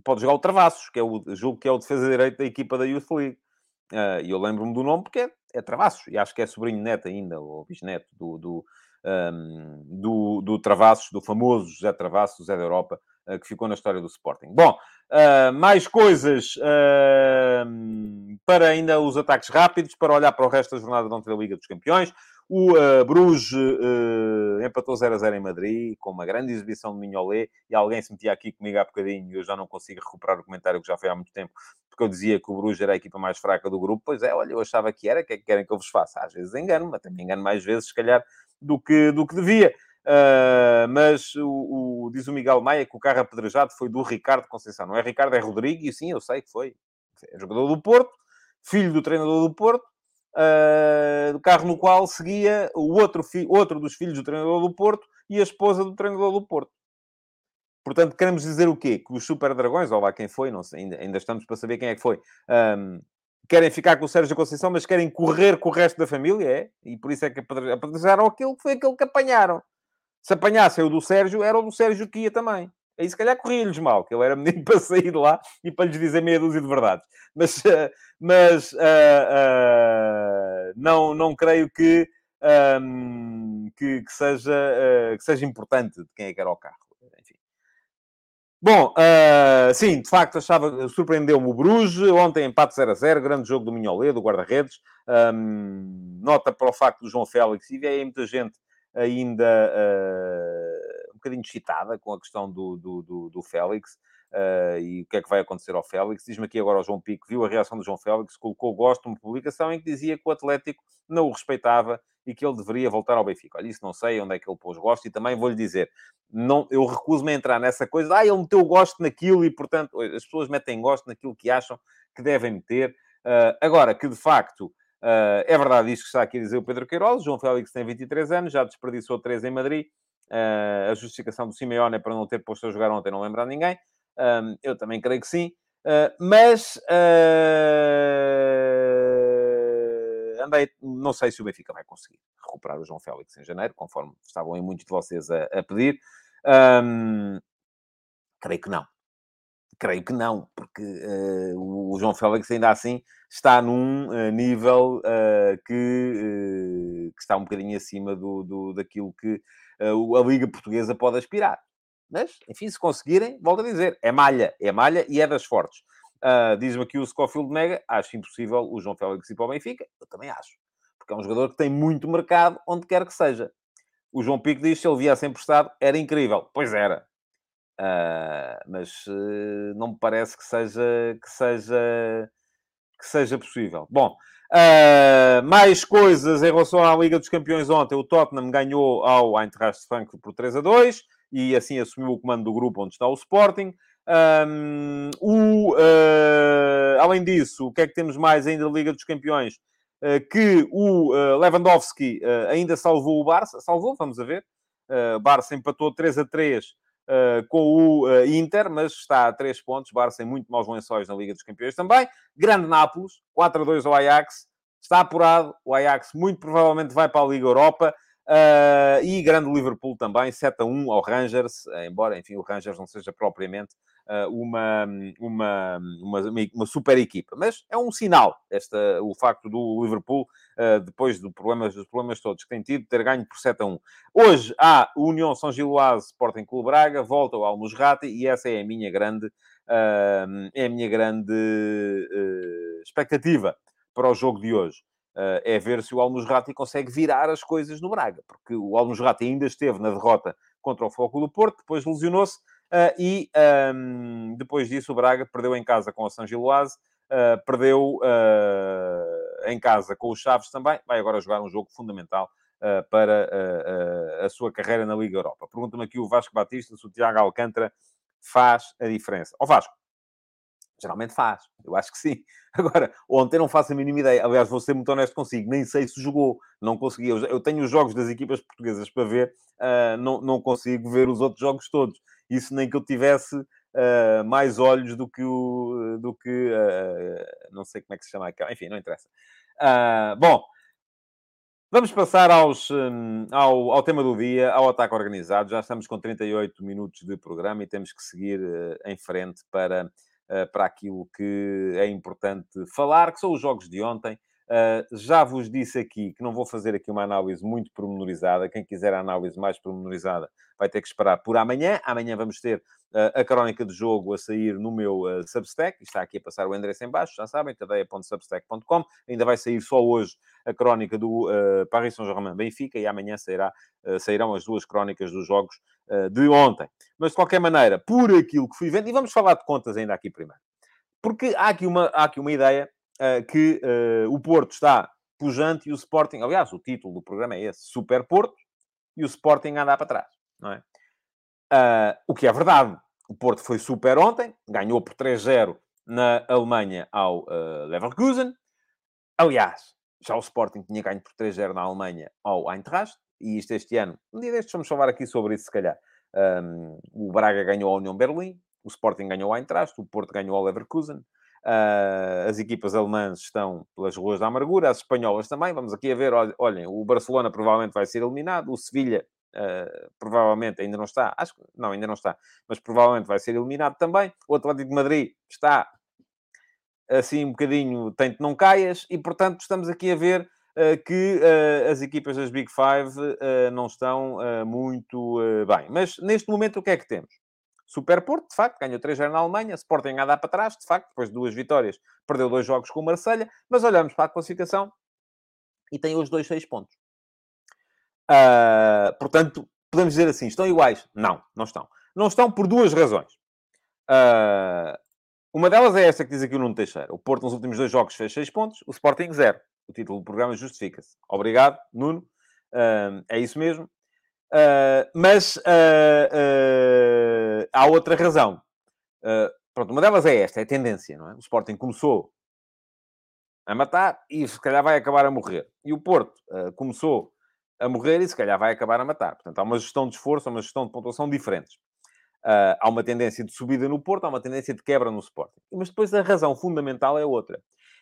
pode jogar o Travassos, que é o jogo que é o defesa direito da equipa da Youth League. Uh, e eu lembro-me do nome porque é, é Travassos, e acho que é sobrinho neto ainda, ou bisneto do, do, um, do, do Travassos, do famoso José Travassos, José da Europa, uh, que ficou na história do Sporting. Bom, uh, mais coisas para ainda os ataques rápidos, para olhar para o resto da jornada ontem da Liga dos Campeões. O uh, Bruges uh, empatou 0 a 0 em Madrid, com uma grande exibição de Mignolet, e alguém se metia aqui comigo há bocadinho, e eu já não consigo recuperar o comentário que já foi há muito tempo, porque eu dizia que o Bruges era a equipa mais fraca do grupo. Pois é, olha, eu achava que era, o que é que querem que eu vos faça? Às vezes engano-me, até me engano mais vezes, se calhar, do que, do que devia. Uh, mas o, o, diz o Miguel Maia que o carro apedrejado foi do Ricardo Conceição. Não é Ricardo, é Rodrigo, e sim, eu sei que foi. É jogador do Porto, filho do treinador do Porto, uh, carro no qual seguia o outro, outro dos filhos do treinador do Porto e a esposa do treinador do Porto. Portanto, queremos dizer o quê? Que os Super Dragões, ou lá quem foi, não sei, ainda, ainda estamos para saber quem é que foi, um, querem ficar com o Sérgio Conceição, mas querem correr com o resto da família, é? E por isso é que apedrejaram aquilo que foi aquele que apanharam. Se apanhassem o do Sérgio, era o do Sérgio que ia também. Aí se calhar corria-lhes mal, que ele era menino <laughs> para sair de lá e para lhes dizer meia dúzia de verdades. Mas, uh, mas uh, uh, não, não creio que, um, que, que, seja, que seja importante de quem é que era o carro. Bom, sim, de facto, achava, surpreendeu-me o Bruges. Ontem empate 0 a 0, grande jogo do Minholê, do guarda-redes. Um, nota para o facto do João Félix, e aí muita gente ainda bocadinho excitada com a questão do, do, do, do Félix. Uh, e o que é que vai acontecer ao Félix. Diz-me aqui agora o João Pico, viu a reação do João Félix, colocou gosto numa publicação em que dizia que o Atlético não o respeitava e que ele deveria voltar ao Benfica. Olha, isso não sei onde é que ele pôs gosto e também vou-lhe dizer, não, eu recuso-me a entrar nessa coisa, ah, ele meteu gosto naquilo e, portanto, as pessoas metem gosto naquilo que acham que devem meter. Uh, agora, que de facto uh, é verdade isto que está aqui a dizer o Pedro Queiroz, João Félix tem 23 anos, já desperdiçou 3 em Madrid, a justificação do Simeone é para não ter posto a jogar ontem, não lembrar ninguém. Um, eu também creio que sim. Uh, mas uh, andei, não sei se o Benfica vai conseguir recuperar o João Félix em janeiro, conforme estavam em muitos de vocês a, a pedir. Um, creio que não. Creio que não, porque uh, o João Félix ainda assim está num nível que, que, está um bocadinho acima do, do daquilo que a Liga Portuguesa pode aspirar. Mas, enfim, se conseguirem, volto a dizer, é malha, é malha e é das fortes. Diz-me aqui o Scofield Mega, acho impossível o João Félix ir para o Benfica. Eu também acho. Porque é um jogador que tem muito mercado onde quer que seja. O João Pico diz que se ele viesse emprestado, era incrível. Pois era. Uh, mas uh, não me parece que seja, que seja, que seja possível. Bom, uh, mais coisas em relação à Liga dos Campeões ontem. O Tottenham ganhou ao Eintracht Frankfurt por 3 a 2 e assim assumiu o comando do grupo onde está o Sporting. Um, o, além disso, o que é que temos mais ainda da Liga dos Campeões? que o Lewandowski ainda salvou o Barça. Salvou, vamos a ver. O Barça empatou 3 a 3 Uh, com o uh, Inter, mas está a 3 pontos. Barça em muito maus lençóis na Liga dos Campeões também. Grande Nápoles, 4 a 2 ao Ajax. Está apurado. O Ajax muito provavelmente vai para a Liga Europa. Uh, e grande Liverpool também, 7 a 1 ao Rangers, embora, enfim, o Rangers não seja propriamente uh, uma, uma, uma, uma, super equipa. Mas é um sinal, esta, o facto do Liverpool, uh, depois do dos problemas todos que tem tido, ter ganho por 7 a 1. Hoje há União São Giloase Sporting Clube Braga, volta ao Almusrati e essa é a minha grande, é a minha grande expectativa para o jogo de hoje. Uh, é ver se o Almusrati consegue virar as coisas no Braga, porque o Almusrati ainda esteve na derrota contra o Foco do Porto, depois lesionou-se uh, e um, depois disso o Braga perdeu em casa com o São Giloase, uh, perdeu em casa com o Chaves também, vai agora jogar um jogo fundamental para a sua carreira na Liga Europa. Pergunta-me aqui o Vasco Batista se o Tiago Alcântara faz a diferença. Ó Vasco, Geralmente faz, eu acho que sim. <laughs> Agora, ontem não faço a mínima ideia. Aliás, vou ser muito honesto consigo, nem sei se jogou, não consegui. Eu, tenho os jogos das equipas portuguesas para ver, uh, não, não consigo ver os outros jogos todos. Isso nem que eu tivesse uh, mais olhos do que o. do que. Uh, não sei como é que se chama aquela. Enfim, não interessa. bom. Vamos passar aos, um, ao, ao, tema do dia, ao ataque organizado. Já estamos com 38 minutos de programa e temos que seguir em frente para eh, para aquilo que é importante falar, que são os jogos de ontem. Uh, já vos disse aqui que não vou fazer aqui uma análise muito pormenorizada. Quem quiser a análise mais pormenorizada vai ter que esperar por amanhã. Amanhã vamos ter uh, a crónica de jogo a sair no meu uh, Substack. Está aqui a passar o endereço em baixo, já sabem, cadeia.substack.com. Ainda vai sair só hoje a crónica do Paris Saint-Germain Benfica e amanhã sairá, sairão as duas crónicas dos jogos de ontem. Mas, de qualquer maneira, por aquilo que fui vendo, e vamos falar de contas ainda aqui primeiro. Porque há aqui uma, há aqui uma ideia uh, que uh, o Porto está pujante e o Sporting... Aliás, o título do programa é esse, Super Porto, e o Sporting anda para trás, não é? Uh, o que é verdade. O Porto foi super ontem, ganhou por 3-0 na Alemanha ao Leverkusen. Aliás, já o Sporting tinha ganho por 3-0 na Alemanha ao Eintracht, e isto este ano, um dia destes vamos falar aqui sobre isso, se calhar. Um, o Braga ganhou a União Berlim, o Sporting ganhou ao Eintracht, o Porto ganhou ao Leverkusen. Uh, as equipas alemãs estão pelas ruas da amargura, as espanholas também. Vamos aqui a ver, olhem, o Barcelona provavelmente vai ser eliminado, o Sevilha uh, provavelmente ainda não está, acho que não, ainda não está, mas provavelmente vai ser eliminado também. O Atlético de Madrid está assim um bocadinho, tente não caias, e portanto estamos aqui a ver que as equipas das Big Five não estão muito bem. Mas neste momento o que é que temos? Super Porto, de facto, ganhou 3-0 na Alemanha. Sporting a dar para trás, de facto, depois de duas vitórias, perdeu dois jogos com o Marselha. Mas olhamos para a classificação e tem os dois seis pontos. Uh, portanto, podemos dizer assim, estão iguais? Não, não estão. Não estão por duas razões. Uh, uma delas é esta que diz aqui o Nuno Teixeira. O Porto nos últimos dois jogos fez seis pontos, o Sporting zero. O título do programa justifica-se. Obrigado, Nuno. Uh, é isso mesmo. Uh, mas uh, uh, há outra razão. pronto, uma delas é esta, é a tendência, não é? O Sporting começou a matar e se calhar vai acabar a morrer. E o Porto começou a morrer e se calhar vai acabar a matar. Portanto, há uma gestão de esforço, há uma gestão de pontuação diferentes. há uma tendência de subida no Porto, há uma tendência de quebra no Sporting. Mas depois a razão fundamental é outra.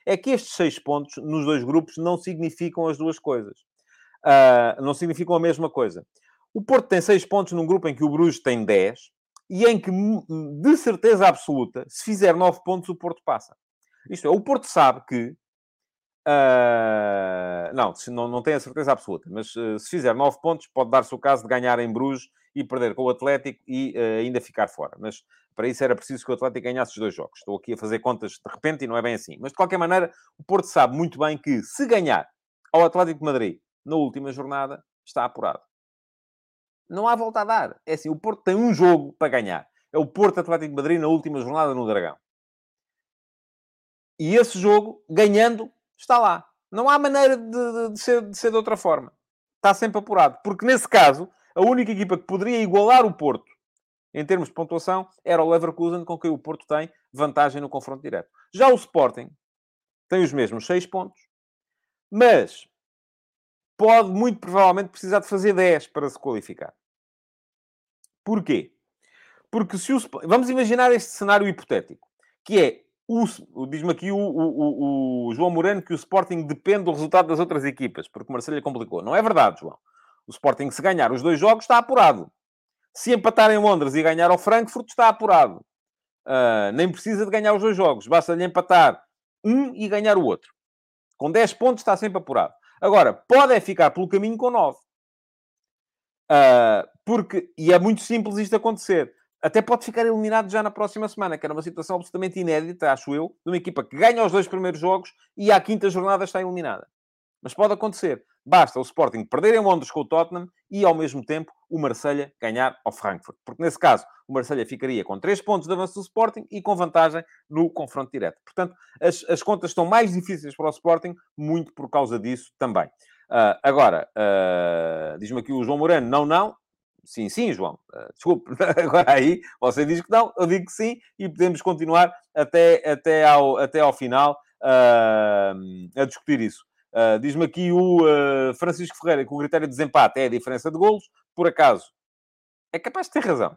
É que estes seis pontos nos dois grupos não significam as duas coisas. uh, não significam a mesma coisa. O Porto tem 6 pontos num grupo em que o Bruges tem 10 e em que, de certeza absoluta, se fizer 9 pontos, o Porto passa. Isto é, o Porto sabe que. Uh, não, não, não tem a certeza absoluta, mas uh, se fizer 9 pontos, pode dar-se o caso de ganhar em Bruges e perder com o Atlético e uh, ainda ficar fora. Mas para isso era preciso que o Atlético ganhasse os dois jogos. Estou aqui a fazer contas de repente e não é bem assim. Mas de qualquer maneira, o Porto sabe muito bem que se ganhar ao Atlético de Madrid na última jornada, está apurado. Não há volta a dar. É assim, o Porto tem um jogo para ganhar. É o Porto Atlético de Madrid na última jornada no Dragão. E esse jogo, ganhando, está lá. Não há maneira de, de, de, ser, de ser de outra forma. Está sempre apurado. Porque nesse caso, a única equipa que poderia igualar o Porto em termos de pontuação era o Leverkusen, com quem o Porto tem vantagem no confronto direto. Já o Sporting tem os mesmos 6 pontos, mas pode muito provavelmente precisar de fazer 10 para se qualificar. Porquê? Porque se o... Vamos imaginar este cenário hipotético, que é, o... diz-me aqui o, o, o, João Moreno que o Sporting depende do resultado das outras equipas, porque o Marcelo complicou. Não é verdade, João. O Sporting, se ganhar os dois jogos, está apurado. Se empatar em Londres e ganhar ao Frankfurt, está apurado. Uh, nem precisa de ganhar os dois jogos. Basta-lhe empatar um e ganhar o outro. Com 10 pontos está sempre apurado. Agora, pode é ficar pelo caminho com 9. Uh, ah, porque, e é muito simples isto acontecer, até pode ficar eliminado já na próxima semana, que era uma situação absolutamente inédita, acho eu, de uma equipa que ganha os dois primeiros jogos e à quinta jornada está eliminada. Mas pode acontecer. Basta o Sporting perder em Londres com o Tottenham e, ao mesmo tempo, o Marselha ganhar ao Frankfurt. Porque, nesse caso, o Marselha ficaria com 3 pontos de avanço do Sporting e com vantagem no confronto direto. Portanto, as, as contas estão mais difíceis para o Sporting, muito por causa disso também. Uh, agora, uh, diz-me aqui o João Moreno, não, não. Sim, sim, João. Uh, desculpe. <laughs> Agora aí, você diz que não, eu digo que sim e podemos continuar até, até, ao, até ao final a discutir isso. Uh, Diz-me aqui o uh, Francisco Ferreira que o critério de desempate é a diferença de golos. Por acaso, é capaz de ter razão.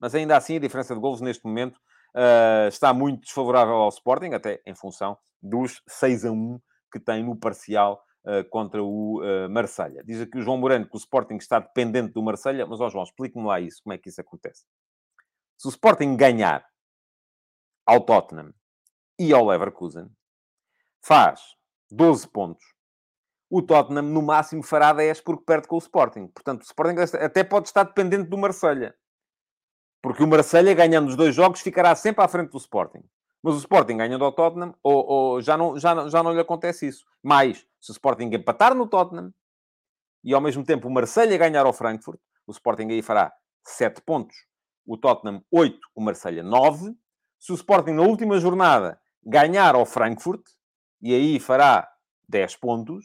Mas ainda assim, a diferença de golos neste momento uh, está muito desfavorável ao Sporting, até em função dos 6 a 1 que tem no parcial contra o Marselha. Diz aqui o João Moreno que o Sporting está dependente do Marselha, mas, ó João, explique-me lá isso, como é que isso acontece. Se o Sporting ganhar ao Tottenham e ao Leverkusen, faz 12 pontos. O Tottenham, no máximo, fará 10 porque perde com o Sporting. Portanto, o Sporting até pode estar dependente do Marselha, Porque o Marselha ganhando os dois jogos, ficará sempre à frente do Sporting. Mas o Sporting ganhando ao Tottenham, ou, ou, já, não, já, já não lhe acontece isso. Mais, se o Sporting empatar no Tottenham e ao mesmo tempo o Marselha ganhar ao Frankfurt, o Sporting aí fará 7 pontos. O Tottenham 8, o Marselha 9. Se o Sporting na última jornada ganhar ao Frankfurt, e aí fará 10 pontos.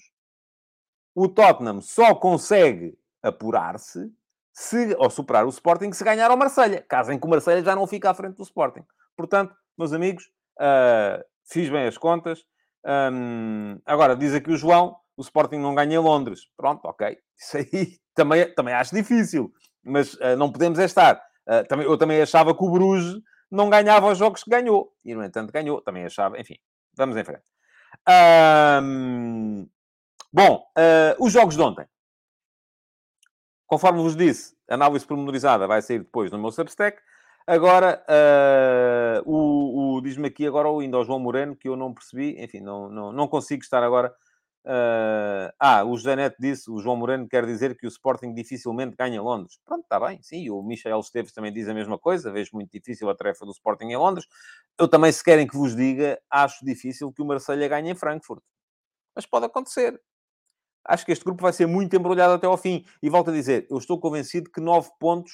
O Tottenham só consegue apurar-se se, ou superar o Sporting se ganhar ao Marselha, caso em que o Marselha já não fique à frente do Sporting. Portanto, meus amigos, uh, fiz bem as contas. Um, agora, diz aqui o João, o Sporting não ganha em Londres. Pronto, ok. Isso aí <laughs> também, também acho difícil. Mas uh, não podemos estar. Uh, também, eu também achava que o Bruges não ganhava os jogos que ganhou. E, no entanto, ganhou. Também achava. Enfim, vamos em frente. Um, bom, uh, os jogos de ontem. Conforme vos disse, análise pormenorizada vai sair depois no meu Substack. Agora, uh, o, o diz-me aqui agora o ainda ao João Moreno, que eu não percebi. Enfim, não, não, não consigo estar agora Uh, ah, o José Neto disse, o João Moreno quer dizer que o Sporting dificilmente ganha Londres. Pronto, está bem, sim. O Michel Esteves também diz a mesma coisa. Vejo muito difícil a tarefa do Sporting em Londres. Eu também, se querem que vos diga, acho difícil que o Marselha ganhe em Frankfurt. Mas pode acontecer. Acho que este grupo vai ser muito embrulhado até ao fim. E volto a dizer, eu estou convencido que nove pontos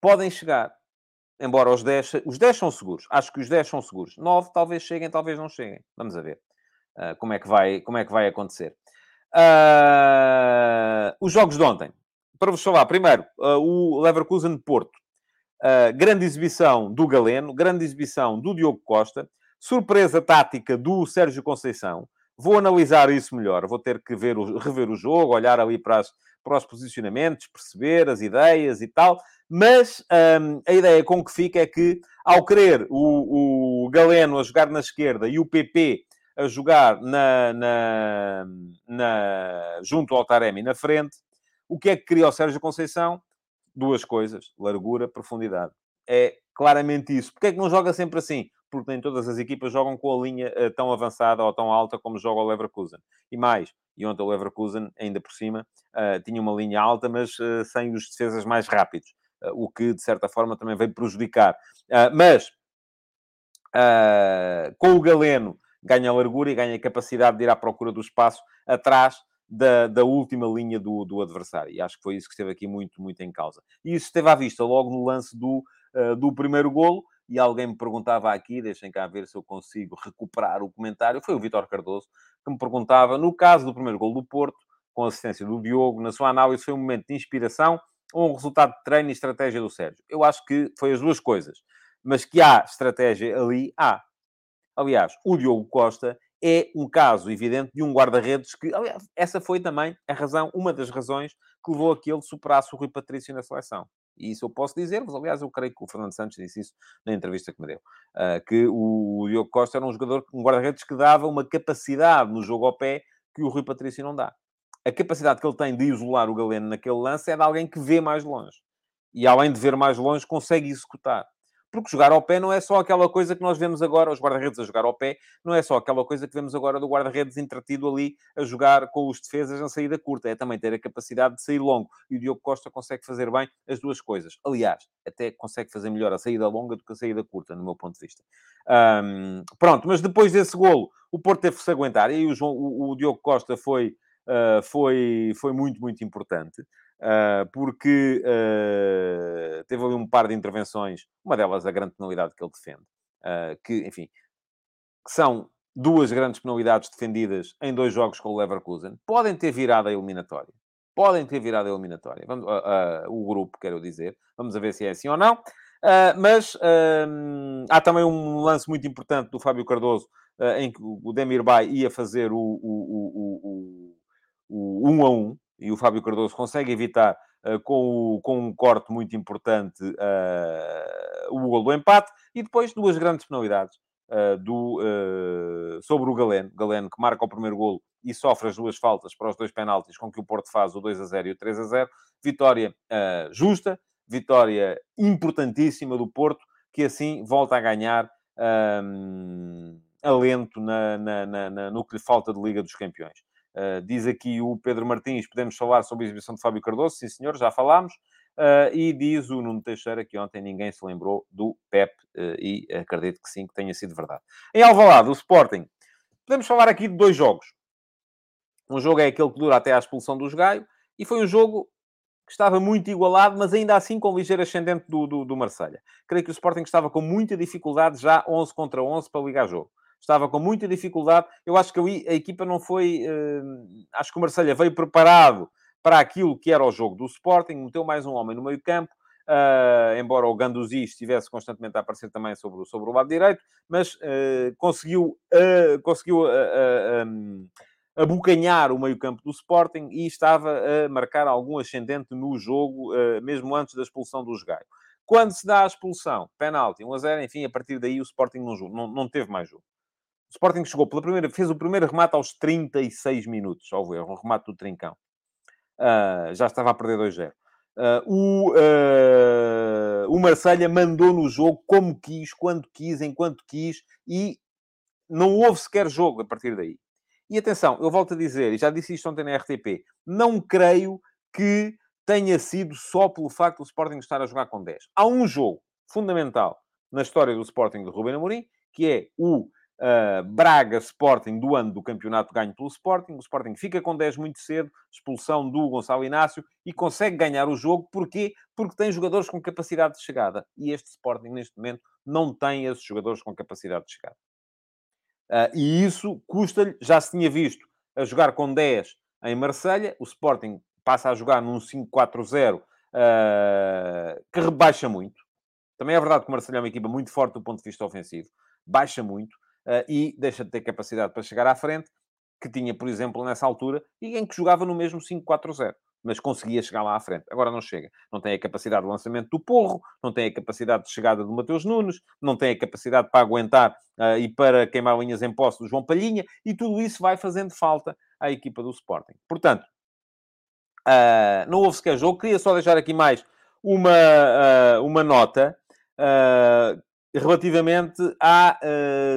podem chegar. Embora os 10, os 10 são seguros. Acho que os 10 são seguros. 9 talvez cheguem, talvez não cheguem. Vamos a ver. Uh, como, é que vai, como é que vai acontecer. Uh, os jogos de ontem. Para vos falar, primeiro, uh, o Leverkusen Porto. grande exibição do Galeno, grande exibição do Diogo Costa, surpresa tática do Sérgio Conceição. Vou analisar isso melhor, vou ter que ver o, rever o jogo, olhar ali para, as, para os posicionamentos, perceber as ideias e tal, mas a ideia com que fica é que, ao querer o, o Galeno a jogar na esquerda e o PP a jogar na, na, na, junto ao Taremi na frente. O que é que queria o Sérgio Conceição? Duas coisas: largura, profundidade. É claramente isso. Porquê é que não joga sempre assim? Porque nem todas as equipas jogam com a linha uh, tão avançada ou tão alta como joga o Leverkusen. E mais, e ontem o Leverkusen, ainda por cima, uh, tinha uma linha alta, mas uh, sem os defesas mais rápidos. o que, de certa forma, também veio prejudicar. mas, com o Galeno, ganha largura e ganha capacidade de ir à procura do espaço atrás da, da última linha do, do adversário. E acho que foi isso que esteve aqui muito, muito em causa. E isso esteve à vista logo no lance do, uh, do primeiro golo. E alguém me perguntava aqui, deixem cá ver se eu consigo recuperar o comentário, foi o Vitor Cardoso, que me perguntava, no caso do primeiro golo do Porto, com assistência do Diogo, na sua análise foi um momento de inspiração ou um resultado de treino e estratégia do Sérgio? Eu acho que foi as duas coisas. Mas que há estratégia ali, há. Aliás, o Diogo Costa é um caso evidente de um guarda-redes que, aliás, essa foi também a razão, uma das razões que levou a que ele superasse o Rui Patrício na seleção. E isso eu posso dizer-vos, aliás, eu creio que o Fernando Santos disse isso na entrevista que me deu, uh, que o Diogo Costa era um jogador, um guarda-redes que dava uma capacidade no jogo ao pé que o Rui Patrício não dá. A capacidade que ele tem de isolar o Galeno naquele lance é de alguém que vê mais longe. E além de ver mais longe, consegue executar. Porque jogar ao pé não é só aquela coisa que nós vemos agora, os guarda-redes a jogar ao pé, não é só aquela coisa que vemos agora do guarda-redes entretido ali a jogar com os defesas na saída curta, é também ter a capacidade de sair longo. E o Diogo Costa consegue fazer bem as duas coisas. Aliás, até consegue fazer melhor a saída longa do que a saída curta, no meu ponto de vista. Um, pronto, mas depois desse golo, o Porto teve que se aguentar. E o, João, o, o Diogo Costa foi, uh, foi, foi muito, muito importante. Uh, porque uh, teve ali um par de intervenções, uma delas a grande penalidade que ele defende, uh, que, enfim, são duas grandes penalidades defendidas em dois jogos com o Leverkusen, podem ter virado a eliminatória. Podem ter virado a eliminatória. Vamos, o grupo, quero dizer. Vamos a ver se é assim ou não. mas há também um lance muito importante do Fábio Cardoso, em que o Demir Bay ia fazer o, o 1 a 1 e o Fábio Cardoso consegue evitar uh, com, o, com um corte muito importante uh, o gol do empate, e depois duas grandes penalidades uh, do, sobre o Galeno. Galeno que marca o primeiro golo e sofre as duas faltas para os dois penaltis com que o Porto faz o 2 a 0 e o 3 a 0. Vitória justa, vitória importantíssima do Porto, que assim volta a ganhar um, alento na, na, na, no que lhe falta de Liga dos Campeões. Uh, diz aqui o Pedro Martins, podemos falar sobre a exibição de Fábio Cardoso? Sim, senhor, já falámos. Uh, e diz o Nuno Teixeira que ontem ninguém se lembrou do Pep, uh, e acredito que sim, que tenha sido verdade. Em Alvalade, o Sporting. Podemos falar aqui de dois jogos. Um jogo é aquele que dura até à expulsão do Gaio, e foi um jogo que estava muito igualado, mas ainda assim com ligeiro ascendente do, do, do Marselha. Creio que o Sporting estava com muita dificuldade, já 11 contra 11, para ligar jogo estava com muita dificuldade. Eu acho que a equipa não foi. Uh, acho que o Marselha veio preparado para aquilo que era o jogo do Sporting, meteu mais um homem no meio-campo. Uh, embora o Ganduzi estivesse constantemente a aparecer também sobre, sobre o lado direito, mas uh, conseguiu, uh, conseguiu um, abocanhar o meio-campo do Sporting e estava a marcar algum ascendente no jogo, mesmo antes da expulsão do Gaio. Quando se dá a expulsão, penalti, 1 a 0, enfim, a partir daí o Sporting não, não, não teve mais jogo. Sporting chegou pela primeira, fez o primeiro remate aos 36 minutos, ao ver, um remate do Trincão. Uh, já estava a perder 2-0. Uh, ah, o, uh, o Marselha mandou no jogo como quis, quando quis, enquanto quis, e não houve sequer jogo a partir daí. E atenção, eu volto a dizer, e já disse isto ontem na RTP, não creio que tenha sido só pelo facto do Sporting estar a jogar com 10. Há um jogo fundamental na história do Sporting de Ruben Amorim, que é o Uh, Braga Sporting do ano do campeonato ganho pelo Sporting. O Sporting fica com 10 muito cedo, expulsão do Gonçalo Inácio e consegue ganhar o jogo. Porquê? Porque tem jogadores com capacidade de chegada. E este Sporting, neste momento, não tem esses jogadores com capacidade de chegada. Uh, e isso custa-lhe, já se tinha visto, a jogar com 10 em Marselha. O Sporting passa a jogar num 5-4-0 uh, ah, que rebaixa muito. Também é verdade que o Marselha é uma equipa muito forte do ponto de vista ofensivo. Baixa muito e deixa de ter capacidade para chegar à frente, que tinha, por exemplo, nessa altura, e em que jogava no mesmo 5-4-0. mas conseguia chegar lá à frente. Agora não chega. Não tem a capacidade de lançamento do Porro, não tem a capacidade de chegada do Mateus Nunes, não tem a capacidade para aguentar uh, e para queimar linhas em posse do João Palhinha, e tudo isso vai fazendo falta à equipa do Sporting. Portanto, uh, não houve sequer jogo. Queria só deixar aqui mais uma, uh, uma nota relativamente à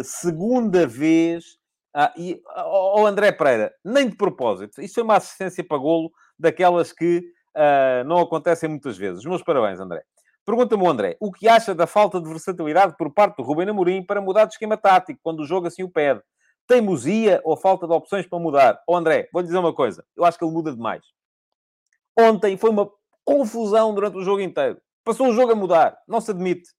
segunda vez ah, e, oh, André Pereira, nem de propósito. Isso foi uma assistência para golo daquelas que uh, não acontecem muitas vezes. Meus parabéns, André. Pergunta-me o André, o que acha da falta de versatilidade por parte do Rubem Amorim para mudar de esquema tático, quando o jogo assim o pede? Teimosia ou falta de opções para mudar? Ô oh, André, vou-lhe dizer uma coisa. Eu acho que ele muda demais. Ontem foi uma confusão durante o jogo inteiro. Passou o jogo a mudar. Não se admite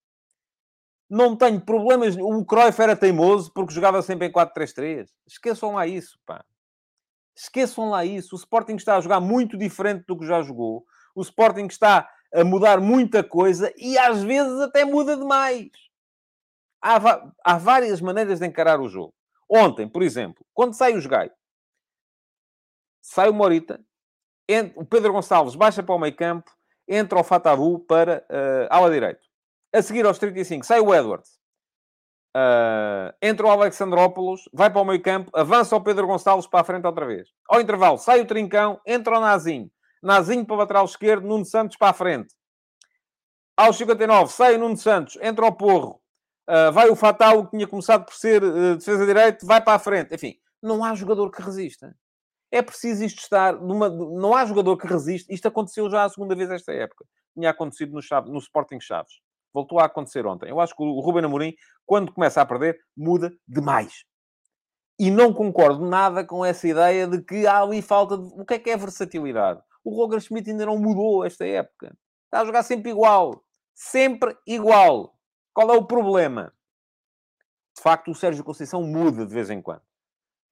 não tenho problemas. O Cruyff era teimoso porque jogava sempre em 4-3-3. Esqueçam lá isso, pá. Esqueçam lá isso. O Sporting está a jogar muito diferente do que já jogou. O Sporting está a mudar muita coisa e às vezes até muda demais. Há, há várias maneiras de encarar o jogo. Ontem, por exemplo, quando sai o Jogai, sai o Morita, o Pedro Gonçalves baixa para o meio campo, entra o Fatabu para uh, ala direito. A seguir aos 35, sai o Edwards. Uh, entra o Alexandrópolis, vai para o meio campo, avança o Pedro Gonçalves para a frente outra vez. Ao intervalo, sai o Trincão, entra o Nazinho. Nazinho para o lateral esquerdo, Nuno Santos para a frente. Aos 59, sai o Nuno Santos, entra o Porro. Uh, vai o Fatal, que tinha começado por ser uh, defesa direito, vai para a frente. Enfim, não há jogador que resista. É preciso isto estar numa... Não há jogador que resista. Isto aconteceu já a segunda vez esta época. Tinha acontecido no, Chave... no Sporting Chaves. Voltou a acontecer ontem. Eu acho que o Ruben Amorim, quando começa a perder, muda demais. E não concordo nada com essa ideia de que há ali falta de... O que é que é versatilidade? O Roger Schmidt ainda não mudou esta época. Está a jogar sempre igual. Sempre igual. Qual é o problema? De facto, o Sérgio Conceição muda de vez em quando.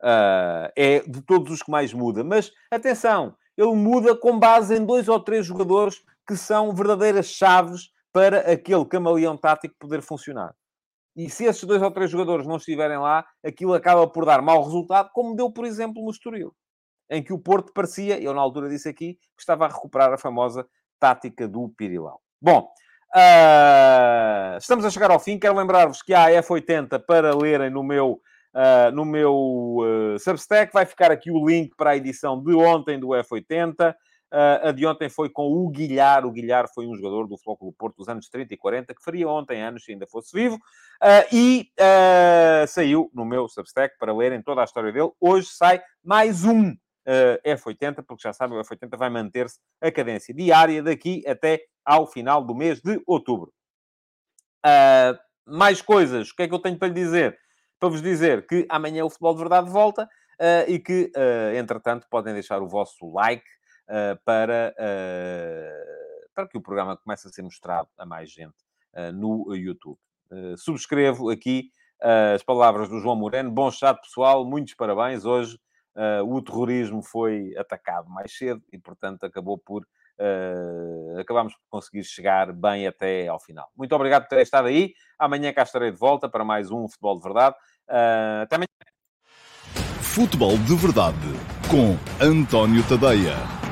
Uh, é de todos os que mais muda. Mas, atenção, ele muda com base em dois ou três jogadores que são verdadeiras chaves para aquele camaleão tático poder funcionar. E se esses dois ou três jogadores não estiverem lá, aquilo acaba por dar mau resultado, como deu, por exemplo, no Estoril, em que o Porto parecia, eu na altura disse aqui, que estava a recuperar a famosa tática do Pirilau. Bom, uh, estamos a chegar ao fim. Quero lembrar-vos que há a F80 para lerem no meu, uh, no meu uh, Substack. Vai ficar aqui o link para a edição de ontem do F80. Uh, a de ontem foi com o Guilhar. O Guilhar foi um jogador do Flóculo Porto dos anos 30 e 40, que faria ontem anos, se ainda fosse vivo. Uh, e uh, saiu no meu Substack para lerem toda a história dele. Hoje sai mais um F80, porque já sabem, o F80 vai manter-se a cadência diária daqui até ao final do mês de outubro. mais coisas. O que é que eu tenho para lhe dizer? Para vos dizer que amanhã o Futebol de Verdade volta e que, entretanto, podem deixar o vosso like uh, para, uh, para que o programa comece a ser mostrado a mais gente uh, no YouTube. subscrevo aqui as palavras do João Moreno. Bom chat, pessoal. Muitos parabéns. Hoje o terrorismo foi atacado mais cedo e, portanto, acabou por... Uh, por conseguir chegar bem até ao final. Muito obrigado por terem estado aí. Amanhã cá estarei de volta para mais um Futebol de Verdade. Uh, até amanhã. Futebol de Verdade com António Tadeia.